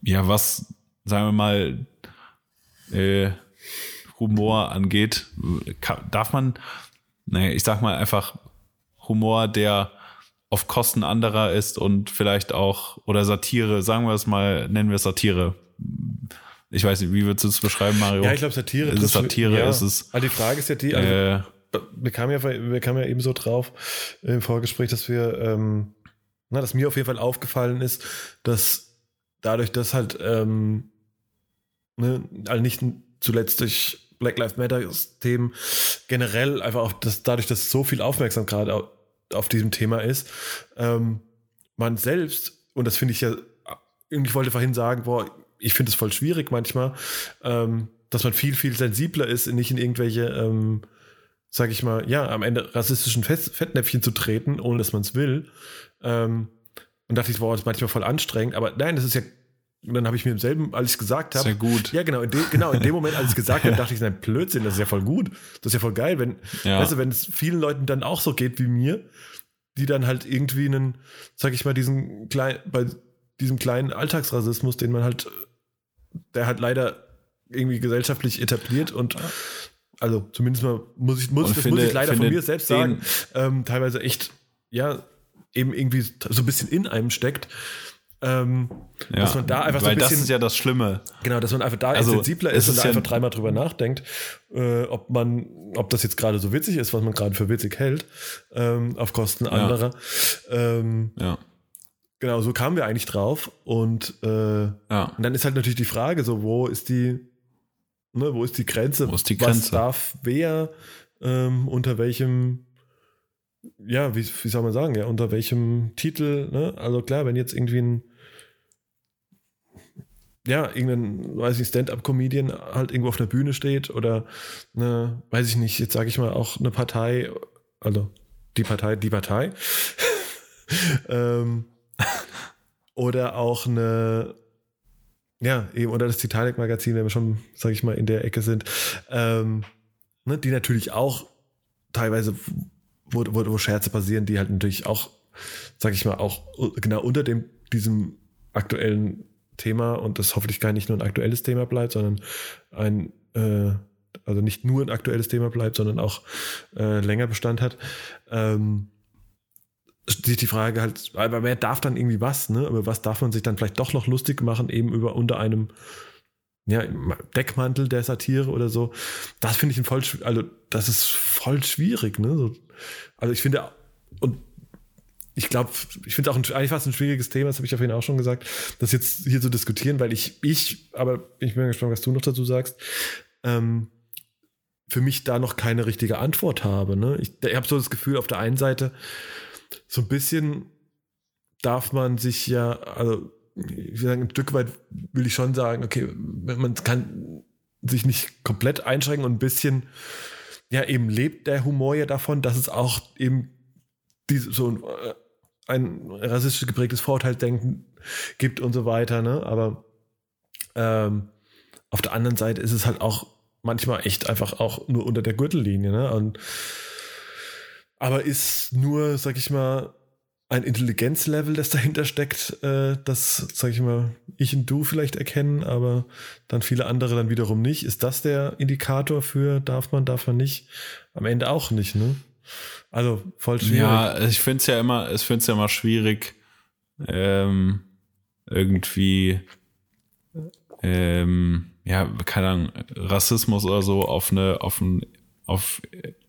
ja, was, sagen wir mal, äh, Humor angeht, darf man, naja, ich sag mal einfach Humor, der auf Kosten anderer ist und vielleicht auch, oder Satire, sagen wir es mal, nennen wir es Satire. Ich weiß nicht, wie würdest du es beschreiben, Mario? Ja, ich glaube, Satire ist es Satire, ja. ist es. Also die Frage ist ja die, also, äh, wir kamen ja, wir kamen ja eben so drauf im Vorgespräch, dass wir, ähm, na, dass mir auf jeden Fall aufgefallen ist, dass dadurch, dass halt ähm, ne, also nicht zuletzt durch Black Lives Matter Themen generell einfach auch dass dadurch, dass so viel Aufmerksamkeit auf, diesem Thema ist, ähm, man selbst und das finde ich ja, ich wollte vorhin sagen, boah, ich finde es voll schwierig manchmal, ähm, dass man viel viel sensibler ist, nicht in irgendwelche ähm, sag ich mal, ja, am Ende rassistischen Fettnäpfchen zu treten, ohne dass man es will. Ähm, und dachte ich, boah, das ist manchmal voll anstrengend. Aber nein, das ist ja und dann habe ich mir im selben, als ich gesagt habe. Sehr gut. Ja, genau. In de, genau, in dem Moment, als ich gesagt habe, dachte ich, nein, Blödsinn, das ist ja voll gut. Das ist ja voll geil, wenn, ja. weißt du, wenn es vielen Leuten dann auch so geht wie mir, die dann halt irgendwie einen, sag ich mal, diesen kleinen, bei diesem kleinen Alltagsrassismus, den man halt, der halt leider irgendwie gesellschaftlich etabliert und also zumindest mal muss ich, muss, das finde, muss ich leider von mir selbst sagen, ähm, teilweise echt, ja, eben irgendwie so ein bisschen in einem steckt ähm, ja, dass man da einfach so ein bisschen. Das ist ja das Schlimme. Genau, dass man einfach da also, sensibler ist und da einfach dreimal drüber nachdenkt, äh, ob man, ob das jetzt gerade so witzig ist, was man gerade für witzig hält, ähm, auf Kosten ja. anderer. Ähm, ja. Genau, so kamen wir eigentlich drauf. Und, äh, ja. und dann ist halt natürlich die Frage: so, wo ist die, ne, wo ist die Grenze? Wo ist die Grenze? Was darf wer, ähm, unter welchem ja, wie, wie soll man sagen, ja, unter welchem Titel, ne? Also klar, wenn jetzt irgendwie ein ja, irgendein, weiß ich, Stand-up-Comedian halt irgendwo auf der Bühne steht oder eine, weiß ich nicht, jetzt sage ich mal auch eine Partei, also die Partei, die Partei. ähm, oder auch eine, ja, eben, oder das Titanic-Magazin, wenn wir schon, sage ich mal, in der Ecke sind, ähm, ne, die natürlich auch teilweise, wo, wo, wo Scherze passieren, die halt natürlich auch, sage ich mal, auch genau unter dem, diesem aktuellen Thema und das hoffentlich gar nicht nur ein aktuelles Thema bleibt, sondern ein, äh, also nicht nur ein aktuelles Thema bleibt, sondern auch äh, länger Bestand hat. Ähm, sich die Frage halt, aber wer darf dann irgendwie was, ne? Über was darf man sich dann vielleicht doch noch lustig machen, eben über unter einem ja, Deckmantel der Satire oder so. Das finde ich ein voll, also das ist voll schwierig, ne? So, also ich finde, und ich glaube, ich finde es auch ein, eigentlich fast ein schwieriges Thema, das habe ich jeden Fall auch schon gesagt, das jetzt hier zu diskutieren, weil ich, ich, aber ich bin gespannt, was du noch dazu sagst, ähm, für mich da noch keine richtige Antwort habe. Ne? Ich, ich habe so das Gefühl, auf der einen Seite, so ein bisschen darf man sich ja, also ich will sagen, ein Stück weit will ich schon sagen, okay, man kann sich nicht komplett einschränken und ein bisschen, ja, eben lebt der Humor ja davon, dass es auch eben diese, so äh, ein rassistisch geprägtes Vorteilsdenken gibt und so weiter, ne? Aber ähm, auf der anderen Seite ist es halt auch manchmal echt einfach auch nur unter der Gürtellinie. Ne? Und, aber ist nur, sag ich mal, ein Intelligenzlevel, das dahinter steckt, äh, das, sag ich mal, ich und du vielleicht erkennen, aber dann viele andere dann wiederum nicht. Ist das der Indikator für darf man, darf man nicht? Am Ende auch nicht, ne? Also voll schwierig. Ja, ich finde es ja immer, ich finde es ja immer schwierig, ähm, irgendwie, ähm, ja, keine Ahnung, Rassismus oder so auf eine, auf ein, auf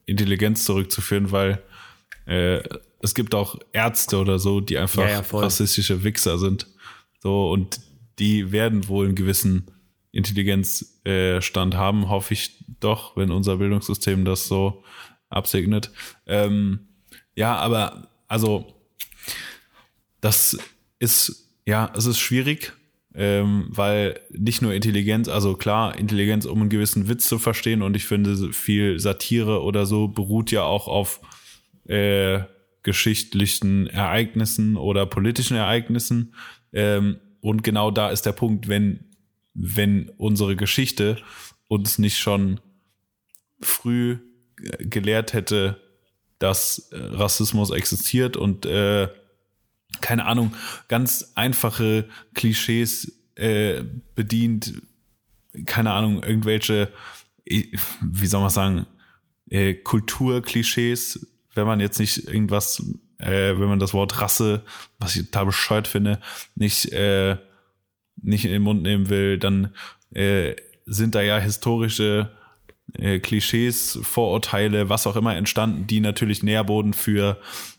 Intelligenz zurückzuführen, weil äh, es gibt auch Ärzte oder so, die einfach ja, ja, rassistische Wichser sind. So, und die werden wohl einen gewissen Intelligenzstand äh, haben, hoffe ich doch, wenn unser Bildungssystem das so absegnet. Ähm, ja, aber also das ist, ja, es ist schwierig, ähm, weil nicht nur Intelligenz, also klar, Intelligenz, um einen gewissen Witz zu verstehen und ich finde, viel Satire oder so beruht ja auch auf äh, geschichtlichen Ereignissen oder politischen Ereignissen. Ähm, und genau da ist der Punkt, wenn, wenn unsere Geschichte uns nicht schon früh gelehrt hätte, dass äh, Rassismus existiert und äh, keine Ahnung, ganz einfache Klischees äh, bedient, keine Ahnung, irgendwelche, wie soll man sagen, äh, Kulturklischees wenn man jetzt nicht irgendwas, äh, wenn man das Wort Rasse, was ich total bescheuert finde, nicht, äh, nicht in den Mund nehmen will, dann äh, sind da ja historische äh, Klischees, Vorurteile, was auch immer entstanden, die natürlich Nährboden für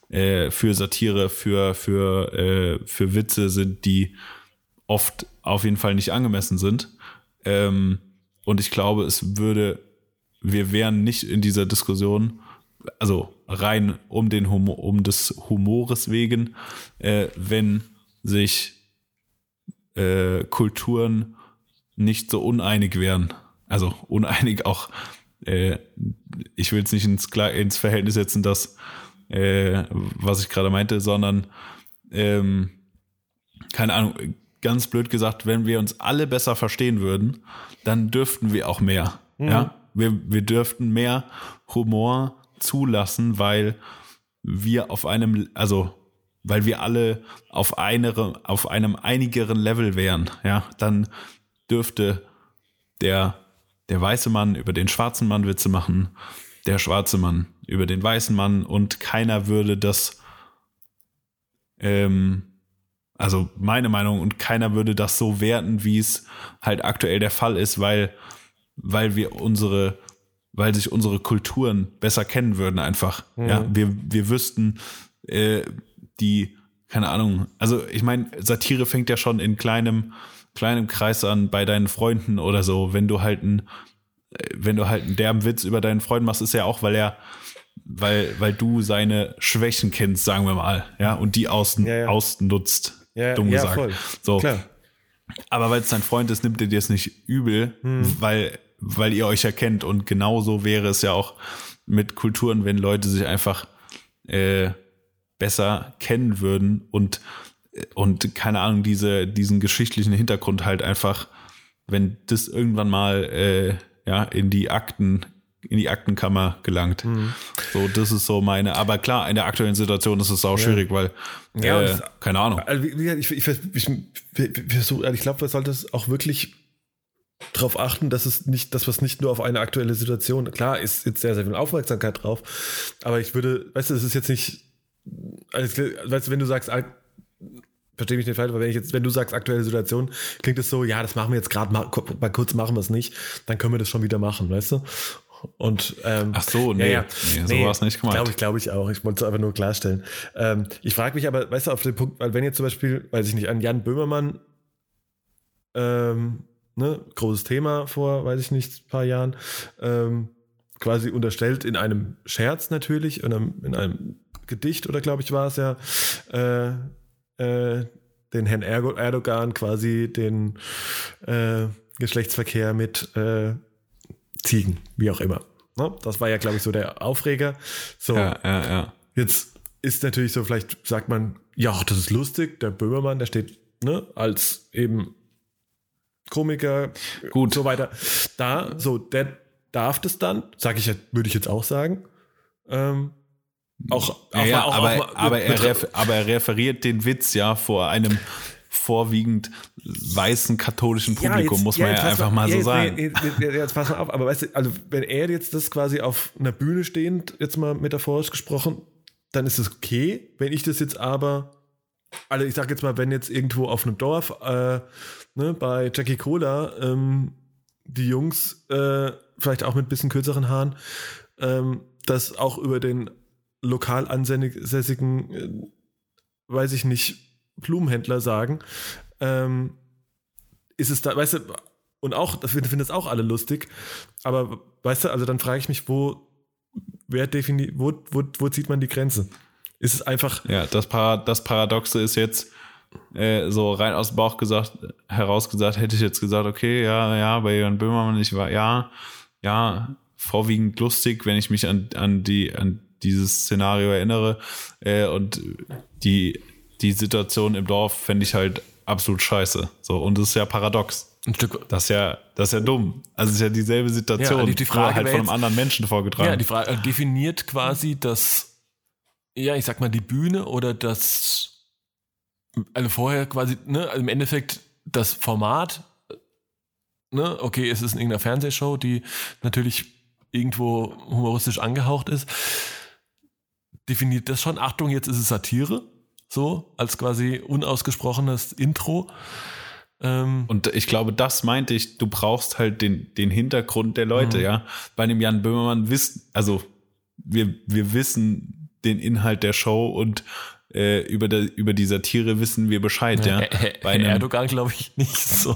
äh, für Satire, für für äh, für Witze sind, die oft auf jeden Fall nicht angemessen sind. Ähm, und ich glaube, es würde, wir wären nicht in dieser Diskussion, also rein um den Humor, um des Humores wegen, äh, wenn sich äh, Kulturen nicht so uneinig wären. Also uneinig auch, äh, ich will es nicht ins, ins Verhältnis setzen, das, äh, was ich gerade meinte, sondern ähm, keine Ahnung, ganz blöd gesagt, wenn wir uns alle besser verstehen würden, dann dürften wir auch mehr. Mhm. Ja, wir, wir dürften mehr Humor zulassen, weil wir auf einem, also weil wir alle auf, eine, auf einem einigeren Level wären, ja, dann dürfte der, der weiße Mann über den schwarzen Mann Witze machen, der schwarze Mann über den weißen Mann und keiner würde das, ähm, also meine Meinung, und keiner würde das so werten, wie es halt aktuell der Fall ist, weil, weil wir unsere weil sich unsere Kulturen besser kennen würden einfach. Mhm. Ja, wir, wir wüssten, äh, die, keine Ahnung, also ich meine, Satire fängt ja schon in kleinem, kleinem Kreis an bei deinen Freunden oder so. Wenn du halt ein, wenn du halt einen derben Witz über deinen Freund machst, ist ja auch, weil er, weil, weil du seine Schwächen kennst, sagen wir mal, ja, und die außen, ja, ja. ausnutzt. Ja, dumm gesagt. Voll. So. Klar. Aber weil es dein Freund ist, nimmt er dir es nicht übel, hm. weil weil ihr euch erkennt. Und genauso wäre es ja auch mit Kulturen, wenn Leute sich einfach äh, besser kennen würden und, und keine Ahnung, diese, diesen geschichtlichen Hintergrund halt einfach, wenn das irgendwann mal äh, ja, in die Akten in die Aktenkammer gelangt. Mhm. So, das ist so meine. Aber klar, in der aktuellen Situation ist es auch ja. schwierig, weil ja, äh, keine Ahnung. Also, ich, ich, ich, ich, ich glaube, man sollte es auch wirklich darauf achten, dass es nicht, dass wir es nicht nur auf eine aktuelle Situation, klar ist jetzt sehr, sehr viel Aufmerksamkeit drauf, aber ich würde, weißt du, es ist jetzt nicht, also, weißt du, wenn du sagst, verstehe mich nicht falsch, aber wenn ich jetzt, wenn du sagst aktuelle Situation, klingt es so, ja, das machen wir jetzt gerade mal, kurz machen wir es nicht, dann können wir das schon wieder machen, weißt du? Und ähm, ach so, nee, ja, ja. nee so nee, war es nicht gemeint. Glaube ich, glaube ich auch. Ich wollte es einfach nur klarstellen. Ähm, ich frage mich aber, weißt du, auf den Punkt, weil wenn jetzt zum Beispiel, weiß ich nicht, an Jan Böhmermann ähm, ne, großes Thema vor, weiß ich nicht, paar Jahren, ähm, quasi unterstellt in einem Scherz natürlich, in einem, in einem Gedicht oder glaube ich war es ja, äh, äh, den Herrn Erdogan quasi den äh, Geschlechtsverkehr mit äh, Ziegen, wie auch immer. Ne? Das war ja, glaube ich, so der Aufreger. So, ja, ja, ja. Jetzt ist natürlich so, vielleicht sagt man, ja, das ist lustig, der Böhmermann, der steht ne, als eben Komiker, gut, so weiter. Da, so, der darf das dann, sage ich, würde ich jetzt auch sagen. Ähm, auch, auch, ja, ja, auch, aber, auch, aber, er ref, aber er referiert den Witz ja vor einem vorwiegend weißen katholischen Publikum, jetzt, muss man ja, jetzt einfach pass- mal so jetzt, sagen. Jetzt, jetzt, jetzt pass mal auf, aber weißt du, also wenn er jetzt das quasi auf einer Bühne stehend, jetzt mal metaphorisch gesprochen, dann ist es okay. Wenn ich das jetzt aber, also ich sag jetzt mal, wenn jetzt irgendwo auf einem Dorf, äh, ne, bei Jackie Cola, ähm, die Jungs, äh, vielleicht auch mit ein bisschen kürzeren Haaren, ähm, das auch über den lokal ansässigen, äh, weiß ich nicht, Blumenhändler sagen, ähm, ist es da, weißt du, und auch, das finden das auch alle lustig, aber weißt du, also dann frage ich mich, wo, wer definiert, wo, wo, wo zieht man die Grenze? Ist es einfach, Ja, das, Para das Paradoxe ist jetzt äh, so rein aus dem Bauch gesagt, herausgesagt, hätte ich jetzt gesagt, okay, ja, ja, bei Jörn Böhmermann, ich war, ja, ja, vorwiegend lustig, wenn ich mich an, an die, an dieses Szenario erinnere. Äh, und die, die Situation im Dorf fände ich halt absolut scheiße. So, und das ist ja paradox. ein Stück, Das ist ja, das ist ja dumm. Also es ist ja dieselbe Situation, Ja, die- die Frage halt von einem jetzt- anderen Menschen vorgetragen. ja, die Frage äh, definiert quasi das, ja, ich sag mal, die Bühne oder das, also vorher quasi, ne, also im Endeffekt das Format, ne, okay, es ist in irgendeiner Fernsehshow, die natürlich irgendwo humoristisch angehaucht ist, definiert das schon, Achtung, jetzt ist es Satire, so, als quasi unausgesprochenes Intro. Ähm, Und ich glaube, das meinte ich, du brauchst halt den, den Hintergrund der Leute, Mhm. ja. Bei dem Jan Böhmermann wissen, also wir, wir wissen den Inhalt der Show und äh, über, der, über die Satire wissen wir Bescheid, ja. Herr, Bei einem, Erdogan glaube ich nicht so.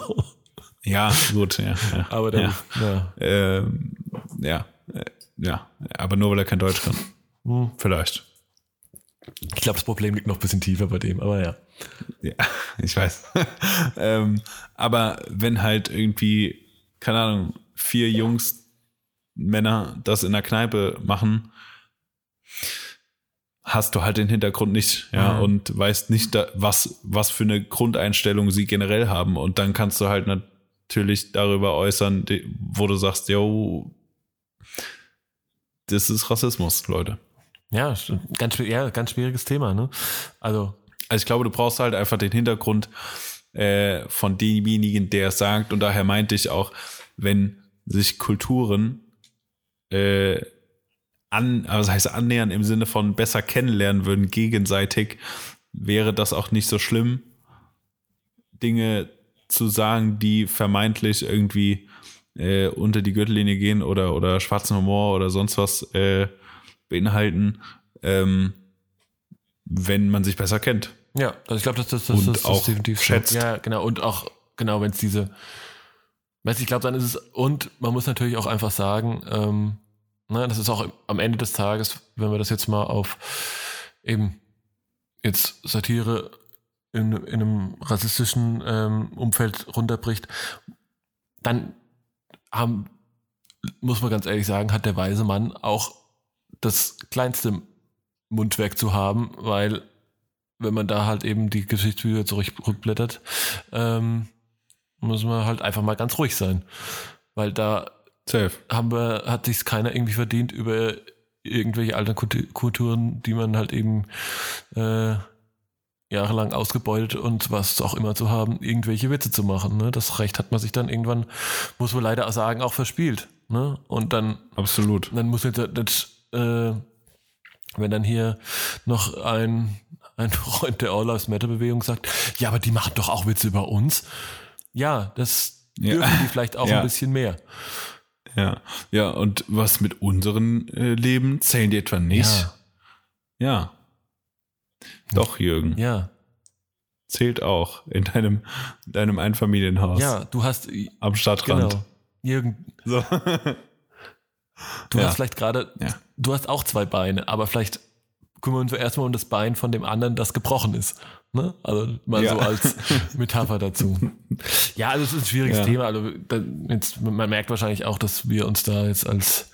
ja, gut, ja. ja Aber dann, ja. ja. Ähm, ja, äh, ja, aber nur weil er kein Deutsch kann. Hm. Vielleicht. Ich glaube, das Problem liegt noch ein bisschen tiefer bei dem, aber ja. Ja, ich weiß. ähm, aber wenn halt irgendwie, keine Ahnung, vier Jungs, Männer das in der Kneipe machen, hast du halt den Hintergrund nicht, ja, Mhm. und weißt nicht, da, was, was für eine Grundeinstellung sie generell haben. Und dann kannst du halt natürlich darüber äußern, wo du sagst, yo, das ist Rassismus, Leute. Ja, ganz, ja, ganz schwieriges Thema, ne? Also, Also ich glaube, du brauchst halt einfach den Hintergrund äh, von demjenigen, der es sagt. Und daher meinte ich auch, wenn sich Kulturen äh, an, also das heißt annähern im Sinne von besser kennenlernen würden gegenseitig, wäre das auch nicht so schlimm, Dinge zu sagen, die vermeintlich irgendwie äh, unter die Gürtellinie gehen oder, oder schwarzen Humor oder sonst was äh, beinhalten, ähm, wenn man sich besser kennt. ja, also ich glaube, dass das, das, das, das auch definitiv so. schätzt. Ja, genau. Und auch, genau, wenn es diese, weißt du, ich glaube, dann ist es, und man muss natürlich auch einfach sagen, ähm, ne, das ist auch am Ende des Tages, wenn wir das jetzt mal auf eben jetzt Satire in, in einem rassistischen ähm, Umfeld runterbricht, dann haben, muss man ganz ehrlich sagen, hat der weise Mann auch das kleinste Mundwerk zu haben, weil wenn man da halt eben die Geschichtsbücher zurückblättert, ähm, muss man halt einfach mal ganz ruhig sein. Weil da Safe. haben wir, hat sich keiner irgendwie verdient über irgendwelche alten Kultu- Kulturen, die man halt eben äh, jahrelang ausgebeutet und was auch immer zu haben, irgendwelche Witze zu machen. Ne? Das Recht hat man sich dann irgendwann, muss man leider auch sagen, auch verspielt. Ne? Und dann Absolut. dann muss jetzt, jetzt äh, wenn dann hier noch ein, ein Freund der All Lives Matter Bewegung sagt, ja, aber die machen doch auch Witze über uns. Ja, das Ja. dürfen die vielleicht auch Ja. ein bisschen mehr. Ja. Ja, und was mit unseren äh, Leben zählen die etwa nicht? Ja, Ja. Doch, Jürgen. ja, Zählt auch in deinem, in deinem Einfamilienhaus ja, du hast, am Stadtrand. genau, Jürgen, So. du Ja. hast vielleicht gerade, Ja. du hast auch zwei Beine, aber vielleicht kümmern wir uns erstmal um das Bein von dem anderen, das gebrochen ist. Ne? Also mal Ja. so als Metapher dazu. Ja, also es ist ein schwieriges. Thema. Also da, jetzt, man merkt wahrscheinlich auch, dass wir uns da jetzt als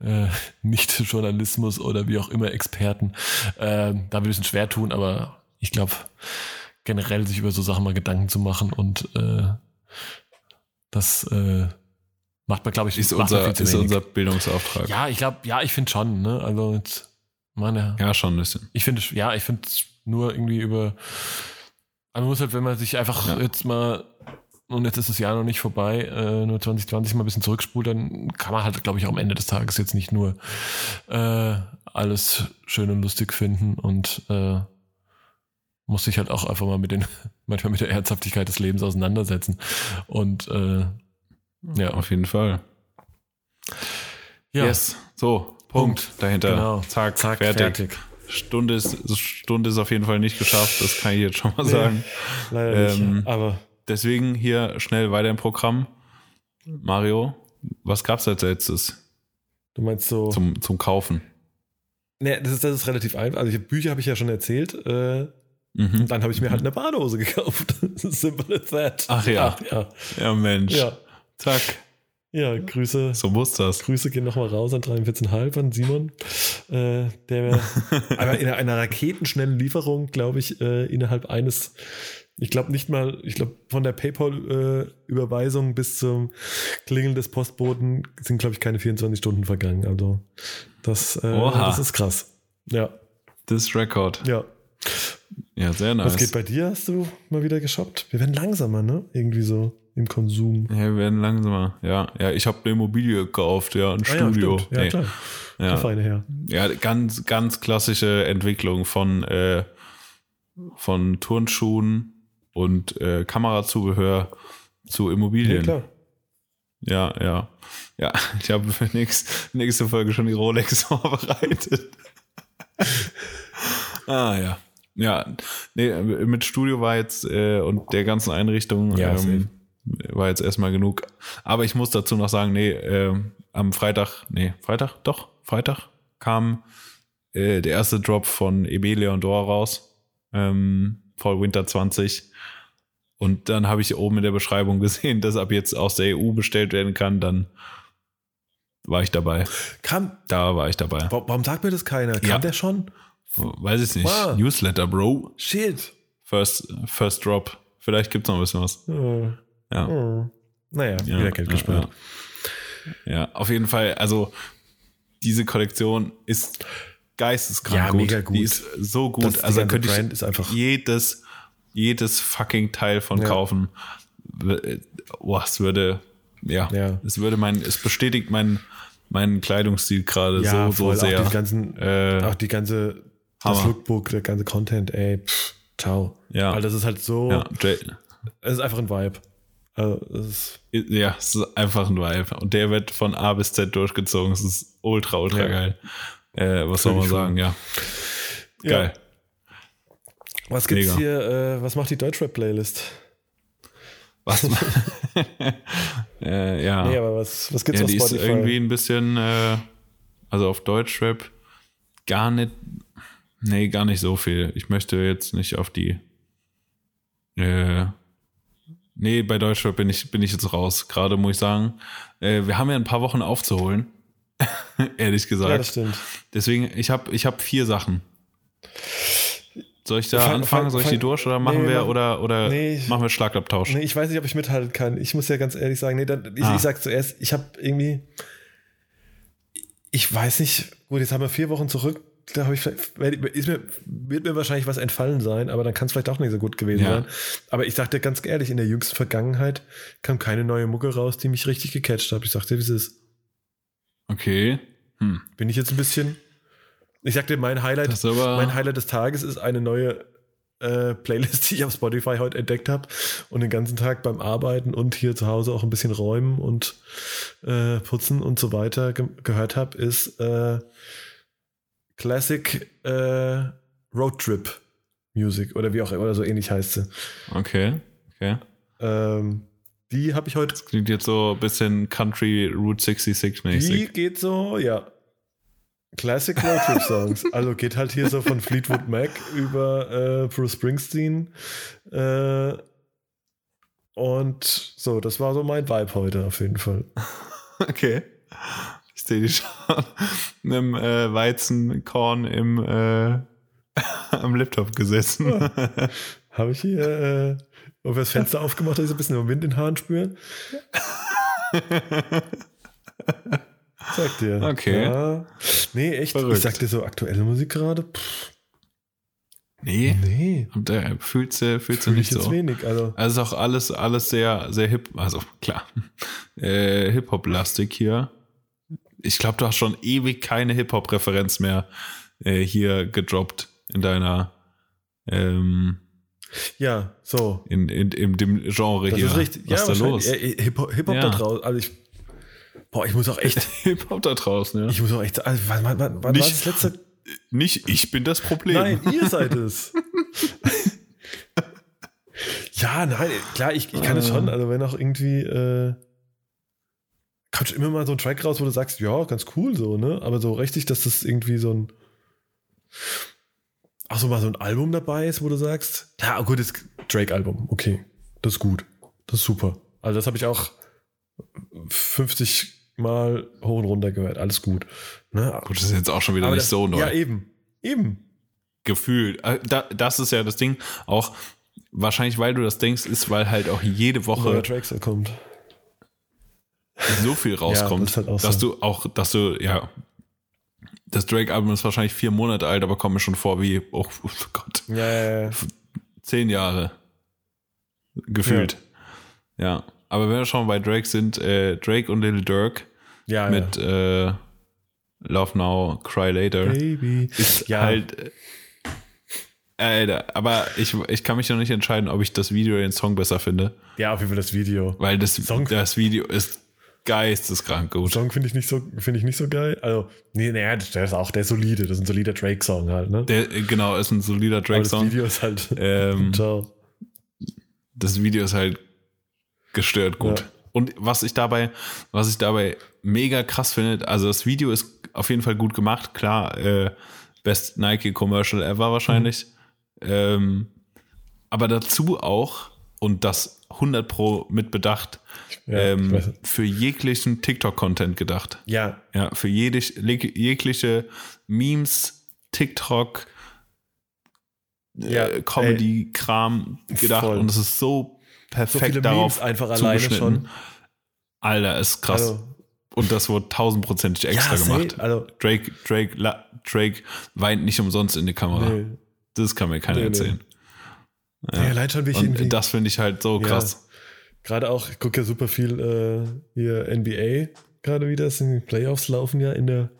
äh, Nicht-Journalismus oder wie auch immer Experten äh, da ein bisschen schwer tun, aber ich glaube, generell sich über so Sachen mal Gedanken zu machen und äh, das äh, Macht man, glaube ich, Ist unser, ist wenig. unser Bildungsauftrag. Ja, ich glaube, ja, ich finde schon, ne? Also jetzt, meine, Ja, schon ein bisschen. ich finde, ja, ich finde es nur irgendwie über. Man muss halt, wenn man sich einfach Ja. jetzt mal, und jetzt ist das Jahr noch nicht vorbei, äh, nur 2020 mal ein bisschen zurückspult, dann kann man halt, glaube ich, auch am Ende des Tages jetzt nicht nur äh, alles schön und lustig finden und äh, muss sich halt auch einfach mal mit den, manchmal mit der Ernsthaftigkeit des Lebens auseinandersetzen. Und äh, ja, Auf jeden Fall. ja, Yes. So, Punkt, dahinter. Genau. Zack, zack, fertig. fertig. Stunde, ist, Stunde ist auf jeden Fall nicht geschafft, das kann ich jetzt schon mal sagen. Leider Ähm, nicht. Aber Deswegen hier schnell weiter im Programm. Mario, was gab's als letztes du meinst so. zum, zum Kaufen? Nee, das ist, das ist relativ einfach. Also ich, Bücher habe ich ja schon erzählt. Äh, Mhm. dann habe ich mir halt eine Badehose gekauft. Simple as that. Ach ja. Ach ja. Ja, Mensch. Ja. Zack. Ja, Grüße. So muss das. Grüße gehen nochmal raus an 43,5 an Simon, äh, der aber in einer raketenschnellen Lieferung, glaube ich, äh, innerhalb eines, ich glaube nicht mal, ich glaube von der PayPal-Überweisung bis zum Klingeln des Postboten sind, glaube ich, keine 24 Stunden vergangen. Also das, äh, das ist krass. Ja, Das Record. ja. Ja, sehr nice. Was geht bei dir? Hast du mal wieder geshoppt? Wir werden langsamer, ne? Irgendwie so im Konsum. Ja, wir werden langsamer. Ja, ja, ich habe eine Immobilie gekauft, ja, ein Ah Studio. Ja, ja klar. Der Ja, feine Herr. ja, ganz, ganz klassische Entwicklung von, äh, von Turnschuhen und äh, Kamerazubehör zu Ja, Immobilien. klar. Ja, ja. Ja, ich habe für nächst, nächste Folge schon die Rolex vorbereitet. ah, ja. Ja, nee, mit Studio war jetzt äh, und der ganzen Einrichtung Ja, ähm, war jetzt erstmal genug. Aber ich muss dazu noch sagen, nee, ähm, am Freitag, nee, Freitag, doch, Freitag kam äh, der erste Drop von EB Leondor raus. Ähm, Fall Winter 20. Und dann habe ich oben in der Beschreibung gesehen, dass ab jetzt aus der EU bestellt werden kann. Dann war ich dabei. Kam, Da war ich dabei. wa- warum sagt mir das keiner? Kam Ja. der schon? Weiß ich nicht. Wow. Newsletter, Bro. Shit. First, first Drop. Vielleicht gibt's noch ein bisschen was. Äh, Ja. oh. Naja, Ja, wieder Geld ja, gespart. Ja. ja, auf jeden Fall. Also, diese Kollektion ist geisteskrank Ja, gut. mega gut. Die ist so gut. Das- also, da könnte Brand ich ist einfach- jedes, jedes fucking Teil von kaufen. W- Boah, es würde, ja, es würde mein, es bestätigt meinen, meinen Kleidungsstil gerade so, so voll, sehr. Auch die ganzen, Äh, auch die ganze, das Hammer. Lookbook, der ganze Content, ey, pff, ciao. Ja. Weil das ist halt so, es ist einfach ein Vibe. Also, es ist, Ja, es ist einfach ein Vibe. Und der wird von A bis Z durchgezogen. Es ist ultra, ultra Ja. geil. Äh, was soll man sagen? Ja. Ja. Geil. was gibt's Mega. hier, äh, was macht die Deutschrap-Playlist? Was? äh, ja. Nee, aber was, was gibt's ja, auf die ist Spotify? irgendwie ein bisschen, äh, also auf Deutschrap gar nicht, nee, gar nicht so viel. Ich möchte jetzt nicht auf die, äh, nee, bei Deutschrap bin ich, bin ich jetzt raus. Gerade muss ich sagen, äh, wir haben ja ein paar Wochen aufzuholen. Ehrlich gesagt. ja, das stimmt. Deswegen, ich habe ich hab vier Sachen. Soll ich da Fang- anfangen? fang- Soll ich die fang- durch oder machen nee, wir oder, oder nee, ich- machen wir Schlagabtausch? Nee, ich weiß nicht, ob ich mithalten kann. Ich muss ja ganz ehrlich sagen, nee, dann, ich, Ah. ich sag zuerst, ich habe irgendwie, ich weiß nicht, gut, jetzt haben wir vier Wochen zurück, da habe ich vielleicht, ist mir, wird mir wahrscheinlich was entfallen sein, aber dann kann es vielleicht auch nicht so gut gewesen Ja. sein. Aber ich sagte ganz ehrlich, in der jüngsten Vergangenheit kam keine neue Mucke raus, die mich richtig gecatcht hat. Ich sagte, wie es ist. Okay. Hm. Bin ich jetzt ein bisschen. Ich sagte, mein Highlight, mein Highlight des Tages ist eine neue äh, Playlist, die ich auf Spotify heute entdeckt habe und den ganzen Tag beim Arbeiten und hier zu Hause auch ein bisschen räumen und äh, putzen und so weiter ge gehört habe, ist äh, Classic äh, Road Trip Music oder wie auch immer, oder so ähnlich heißt sie. Okay. Okay. Ähm, die habe ich heute Klingt jetzt so ein bisschen Country Route 66 Die mäßig. geht so, ja. Classic Roadtrip Songs. Also geht halt hier so von Fleetwood Mac über äh, Bruce Springsteen. Äh, und so, das war so mein Vibe heute auf jeden Fall. Okay. Ich sehe die schon einem äh, Weizenkorn im äh, am Laptop gesessen. Habe ich hier äh, das Fenster aufgemacht, dass ich so ein bisschen Wind in den Haaren spüre. Sag dir. Okay. Ja. Nee, echt. Verrückt. Ich sag dir so, aktuelle Musik gerade? Pff, Nee, Nee. und, äh, fühlt sie, fühlt sie nicht so. wenig. Also, Also ist auch alles, alles sehr, sehr hip, also klar, äh, Hip-Hop-lastig hier. Ich glaube, du hast schon ewig keine Hip-Hop-Referenz mehr äh, hier gedroppt in deiner, ähm, ja, so. in, in, in dem Genre Das hier. ist richtig. Was ja, ist da los? Hip-Hop Hip Ja. da draußen. Also ich, boah, ich muss auch echt, Hip-Hop da draußen, ja. ich muss auch echt, also, wann, wann, wann, wann war Nicht- das letzte? Nicht ich bin das Problem. Nein, ihr seid es. ja, nein, klar, ich, ich kann es schon. Also wenn auch irgendwie, äh, kommt immer mal so ein Track raus, wo du sagst, ja, ganz cool so, ne? Aber so richtig, dass das irgendwie so ein, ach so, mal so ein Album dabei ist, wo du sagst, ja, gut, das Drake-Album, okay, das ist gut, das ist super. Also das habe ich auch 50 Mal hoch und runter gehört, alles gut. Ne? Gut, das ist jetzt auch schon wieder Aber nicht das, so neu. Ja, eben, eben. gefühlt. Äh, Da, das ist ja das Ding. Auch wahrscheinlich, weil du das denkst, ist, weil halt auch jede Woche Track kommt. So viel rauskommt, das ist halt auch dass so. du auch, dass du, ja, das Drake-Album ist wahrscheinlich vier Monate alt, aber kommt mir schon vor wie, oh, oh Gott, Ja, ja, ja. zehn Jahre. Gefühlt. Ja. Aber wenn wir schon bei Drake sind, äh, Drake und Little Dirk ja mit äh, Love Now, Cry Later. Baby. ist Ja. halt. äh, Alter, aber ich, ich kann mich noch nicht entscheiden, ob ich das Video oder den Song besser finde, Ja, auf jeden Fall das Video. weil das, Song- das Video ist geisteskrank gut. Song finde ich nicht so, finde ich nicht so geil. Also, nee, naja, der ist auch der ist solide. Das ist ein solider Drake-Song halt, ne? Der, äh, genau, ist ein solider Aber das Drake-Song. Video ist halt. Ähm, Ciao. das Video ist halt gestört gut. Ja. Und was ich dabei, was ich dabei mega krass finde, also das Video ist auf jeden Fall gut gemacht, klar, äh, Best Nike Commercial ever wahrscheinlich. Ähm, aber dazu auch, und das 100 Pro mit bedacht, Ja, ähm, für jeglichen TikTok-Content gedacht. Ja, Ja, für jede, jegliche Memes, TikTok, Ja, äh, Comedy-Kram gedacht voll. und es ist so perfekt so darauf Memes einfach alleine zugeschnitten. schon. Alter, ist krass. Also, und das wurde tausendprozentig extra ja, gemacht. Also, Drake, Drake, la, Drake weint nicht umsonst in die Kamera. nee. Das kann mir keiner nee. erzählen. Ja. allein schon, wie ich irgendwie. Und das finde ich halt so Ja. krass. Gerade auch, ich gucke ja super viel äh, hier NBA gerade wieder. Es sind die Playoffs laufen ja in der,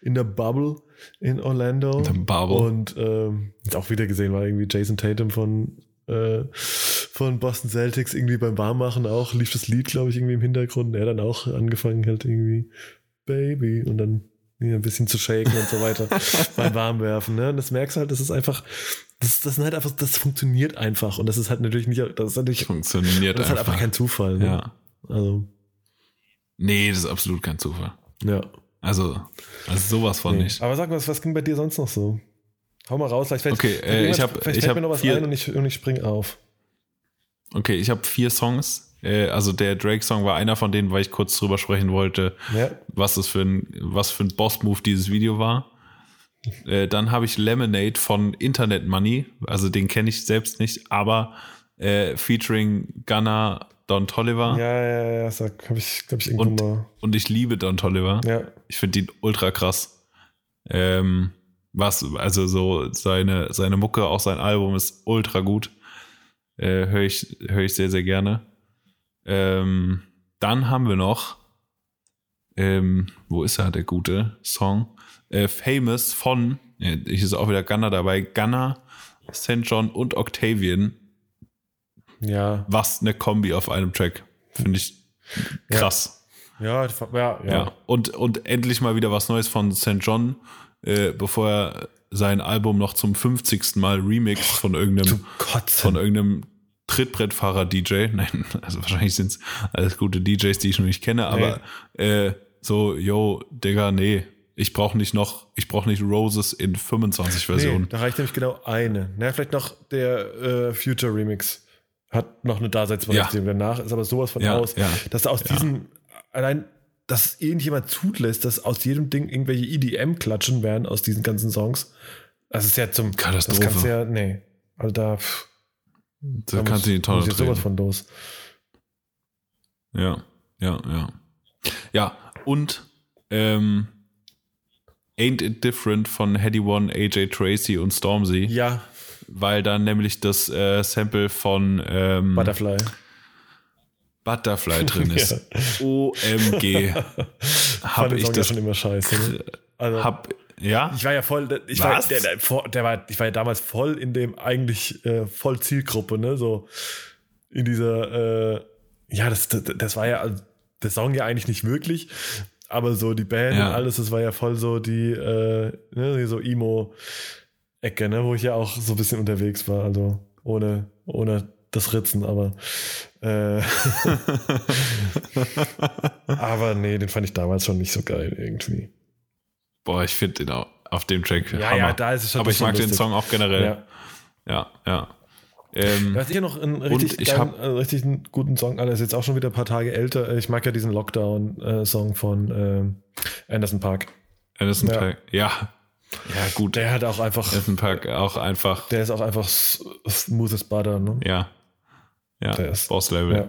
in der Bubble in Orlando. In der Bubble. Und ähm, auch wieder gesehen, war irgendwie Jason Tatum von, äh, von Boston Celtics irgendwie beim Warmmachen auch, lief das Lied, glaube ich, irgendwie im Hintergrund. Und er dann auch angefangen halt irgendwie Baby und dann ja, ein bisschen zu shaken und so weiter beim Warmwerfen. Ne? Und das merkst du halt, das ist einfach, das, das sind halt einfach, das funktioniert einfach. Und das ist halt natürlich nicht, das ist natürlich, Funktioniert das ist halt einfach. einfach kein Zufall. Ne? ja. Also, Nee, das ist absolut kein Zufall. ja. Also, also sowas von Nee. nicht. Aber sag mal, was, was ging bei dir sonst noch so? Hau mal raus, vielleicht, vielleicht, Okay, vielleicht äh, ich hab- vielleicht ich fällt mir noch was vier- ein und ich, und ich spring auf. Okay, ich habe vier Songs. Äh, also der Drake-Song war einer von denen, weil ich kurz drüber sprechen wollte, Ja, was das für ein, was für ein Boss-Move dieses Video war. Äh, dann habe ich Lemonade von Internet Money, also den kenne ich selbst nicht, aber äh, featuring Gunner Don Tolliver ja, ja, ja, sag, hab ich, glaube ich, irgendwo und, mal. und ich liebe Don Tolliver. Ja, Ich finde ihn ultra krass. Ähm, was, also so seine, seine Mucke, auch sein Album ist ultra gut. Äh, Höre ich, hör ich sehr, sehr gerne. Ähm, dann haben wir noch, ähm, wo ist er, der gute Song? Äh, Famous von, ich ist auch wieder Gunner dabei, Gunner, St. John und Octavian. ja, Was eine Kombi auf einem Track. Finde ich krass. ja, ja, ja. Ja. Und, und endlich mal wieder was Neues von St. John, äh, bevor er sein Album noch zum 50. Mal remixt von irgendeinem, von irgendeinem Trittbrettfahrer-DJ. Nein, also wahrscheinlich sind es alles gute DJs, die ich noch nicht kenne, aber äh, so, yo, Digga, nee, ich brauche nicht noch, ich brauche nicht Roses in 25 nee, Versionen. da reicht nämlich genau eine. Na, vielleicht noch der äh, Future Remix hat noch eine Daseinsberechtigung. Danach ist aber sowas von Ja, aus, ja, dass da aus ja. diesem, allein, dass irgendjemand zulässt, dass aus jedem Ding irgendwelche EDM-Klatschen werden aus diesen ganzen Songs. Das ist ja zum Katastrophe. Das kannst du ja, nee. Also da, pff, Da da kannst du die Tonne sowas von los. Ja. Ja, ja. Ja, und ähm, Ain't It Different von Heady One, AJ Tracy und Stormzy, Ja, weil dann nämlich das äh, Sample von ähm, Butterfly. Butterfly drin ist. OMG. Fand Hab ich ja das. schon immer scheiße. Ne? Also, Hab, ja? ich war ja voll, ich Was? war, der, der, der war, ich war ja damals voll in dem eigentlich äh, voll Zielgruppe, ne? So in dieser, äh, ja, das, das, das war ja also, der Song ja eigentlich nicht wirklich, aber so die Band Ja. und alles, das war ja voll so die, äh, ne, so Emo-Ecke, ne, wo ich ja auch so ein bisschen unterwegs war, also ohne, ohne das Ritzen, aber äh, aber nee, den fand ich damals schon nicht so geil irgendwie. Boah, ich finde den auch auf dem Track. Ja, Hammer. ja, da ist es schon Aber ich mag den lustig. Song auch generell. Ja. Ja, ja. Ähm, Du hast hier noch einen richtig, ich geilen, hab- äh, richtig einen guten Song, ist jetzt auch schon wieder ein paar Tage älter. Ich mag ja diesen Lockdown-Song von ähm, Anderson Park. Anderson Ja. Park. Ja. Ja, gut. Der hat auch einfach, Anderson Park auch einfach. der ist auch einfach smooth as butter, ne? Ja. Ja, Der ist- Boss-Level. Ja.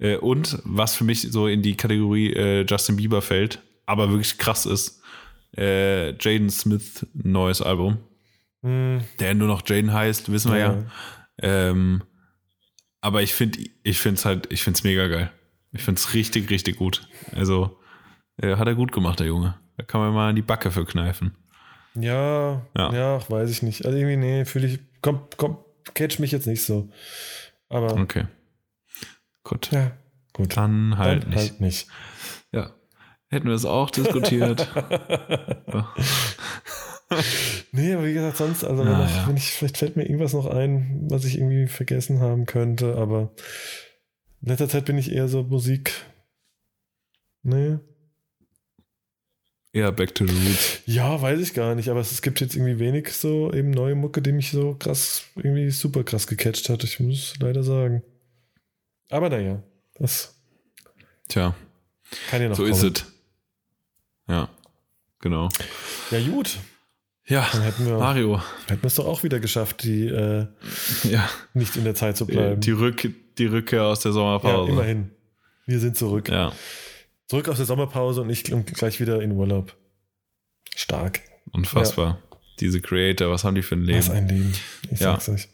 Äh, und was für mich so in die Kategorie äh, Justin Bieber fällt, aber wirklich krass ist, äh, Jaden Smith neues Album, Hm, der nur noch Jaden heißt, wissen wir ja. Ja. Ähm, aber ich finde, ich finde es halt, ich finde es mega geil. Ich finde es richtig, richtig gut. Also äh, hat er gut gemacht, der Junge. Da kann man mal in die Backe für kneifen. ja, Ja. ja, weiß ich nicht. Also irgendwie, nee, fühle ich, komm, komm, catch mich jetzt nicht so. Aber Okay. Gut. ja, gut. Dann halt Dann nicht. halt nicht. Ja. Hätten wir es auch diskutiert. Nee, aber wie gesagt, sonst, also wenn, Ah, ich, ja. wenn ich, vielleicht fällt mir irgendwas noch ein, was ich irgendwie vergessen haben könnte, aber in letzter Zeit bin ich eher so Musik. Nee. ja, back to the roots. Ja, weiß ich gar nicht, aber es, es gibt jetzt irgendwie wenig so eben neue Mucke, die mich so krass, irgendwie super krass gecatcht hat. Ich muss leider sagen. Aber naja, das Tja, kann ja noch so kommen. ist es. Ja, genau. Ja, gut. Ja, Dann hätten wir, Mario. hätten wir es doch auch wieder geschafft, die äh, Ja, nicht in der Zeit zu bleiben. die, Rück, die Rückkehr aus der ja, Sommerpause. immerhin. Wir sind zurück. Ja, Zurück aus der Sommerpause und ich und gleich wieder in Urlaub. Stark. unfassbar. Diese Creator, was haben die für ein Was Leben? ein Leben. Ich Ja. sag's euch.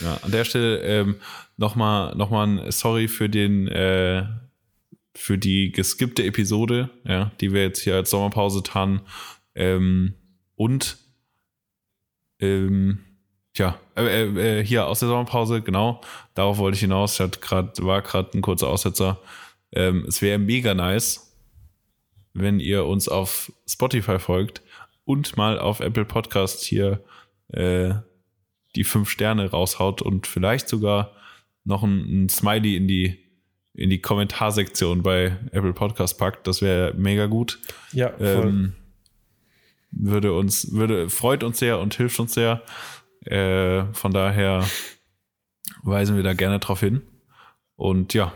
Ja, an der Stelle ähm, nochmal noch mal ein Sorry für den äh, für die geskippte Episode, ja, die wir jetzt hier als Sommerpause taten. Ähm, und ähm, ja, äh, äh, hier aus der Sommerpause, genau, darauf wollte ich hinaus. Ich hatte grad, war gerade ein kurzer Aussetzer. Ähm, es wäre mega nice, wenn ihr uns auf Spotify folgt und mal auf Apple Podcast hier äh, die fünf Sterne raushaut und vielleicht sogar noch ein, ein Smiley in die in die Kommentarsektion bei Apple Podcast packt, das wäre mega gut. Ja, voll. Ähm, würde uns, würde, freut uns sehr und hilft uns sehr. Äh, von daher weisen wir da gerne drauf hin. Und ja,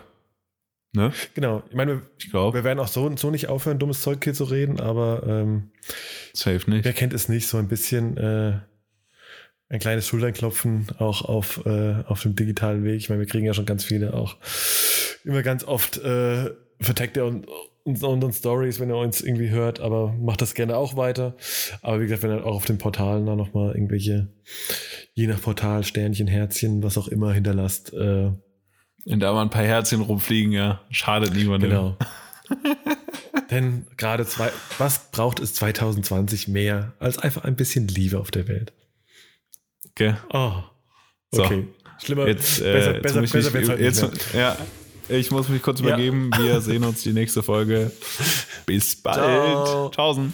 ne? genau. Ich meine, wir, Ich glaube, wir werden auch so, so nicht aufhören, dummes Zeug hier zu reden, aber ähm, safe nicht. wer kennt es nicht, so ein bisschen äh, ein kleines Schulternklopfen auch auf, äh, auf dem digitalen Weg. Ich meine, wir kriegen ja schon ganz viele auch immer ganz oft äh, verteckt er und unseren Stories, wenn ihr uns irgendwie hört, aber macht das gerne auch weiter. Aber wie gesagt, wenn ihr auch auf den Portalen da nochmal irgendwelche, je nach Portal, Sternchen, Herzchen, was auch immer hinterlasst, äh, Wenn da mal ein paar Herzchen rumfliegen, ja, schadet niemandem. Genau. Denn gerade zwei, was braucht es 2020 mehr als einfach ein bisschen Liebe auf der Welt? Okay. Oh, So. okay. Schlimmer, Jetzt, äh, besser, jetzt besser, besser halt jetzt, nicht mehr. ja, ich muss mich kurz Ja. übergeben. Wir sehen uns die nächste Folge. Bis bald. Ciao. Tschaußen.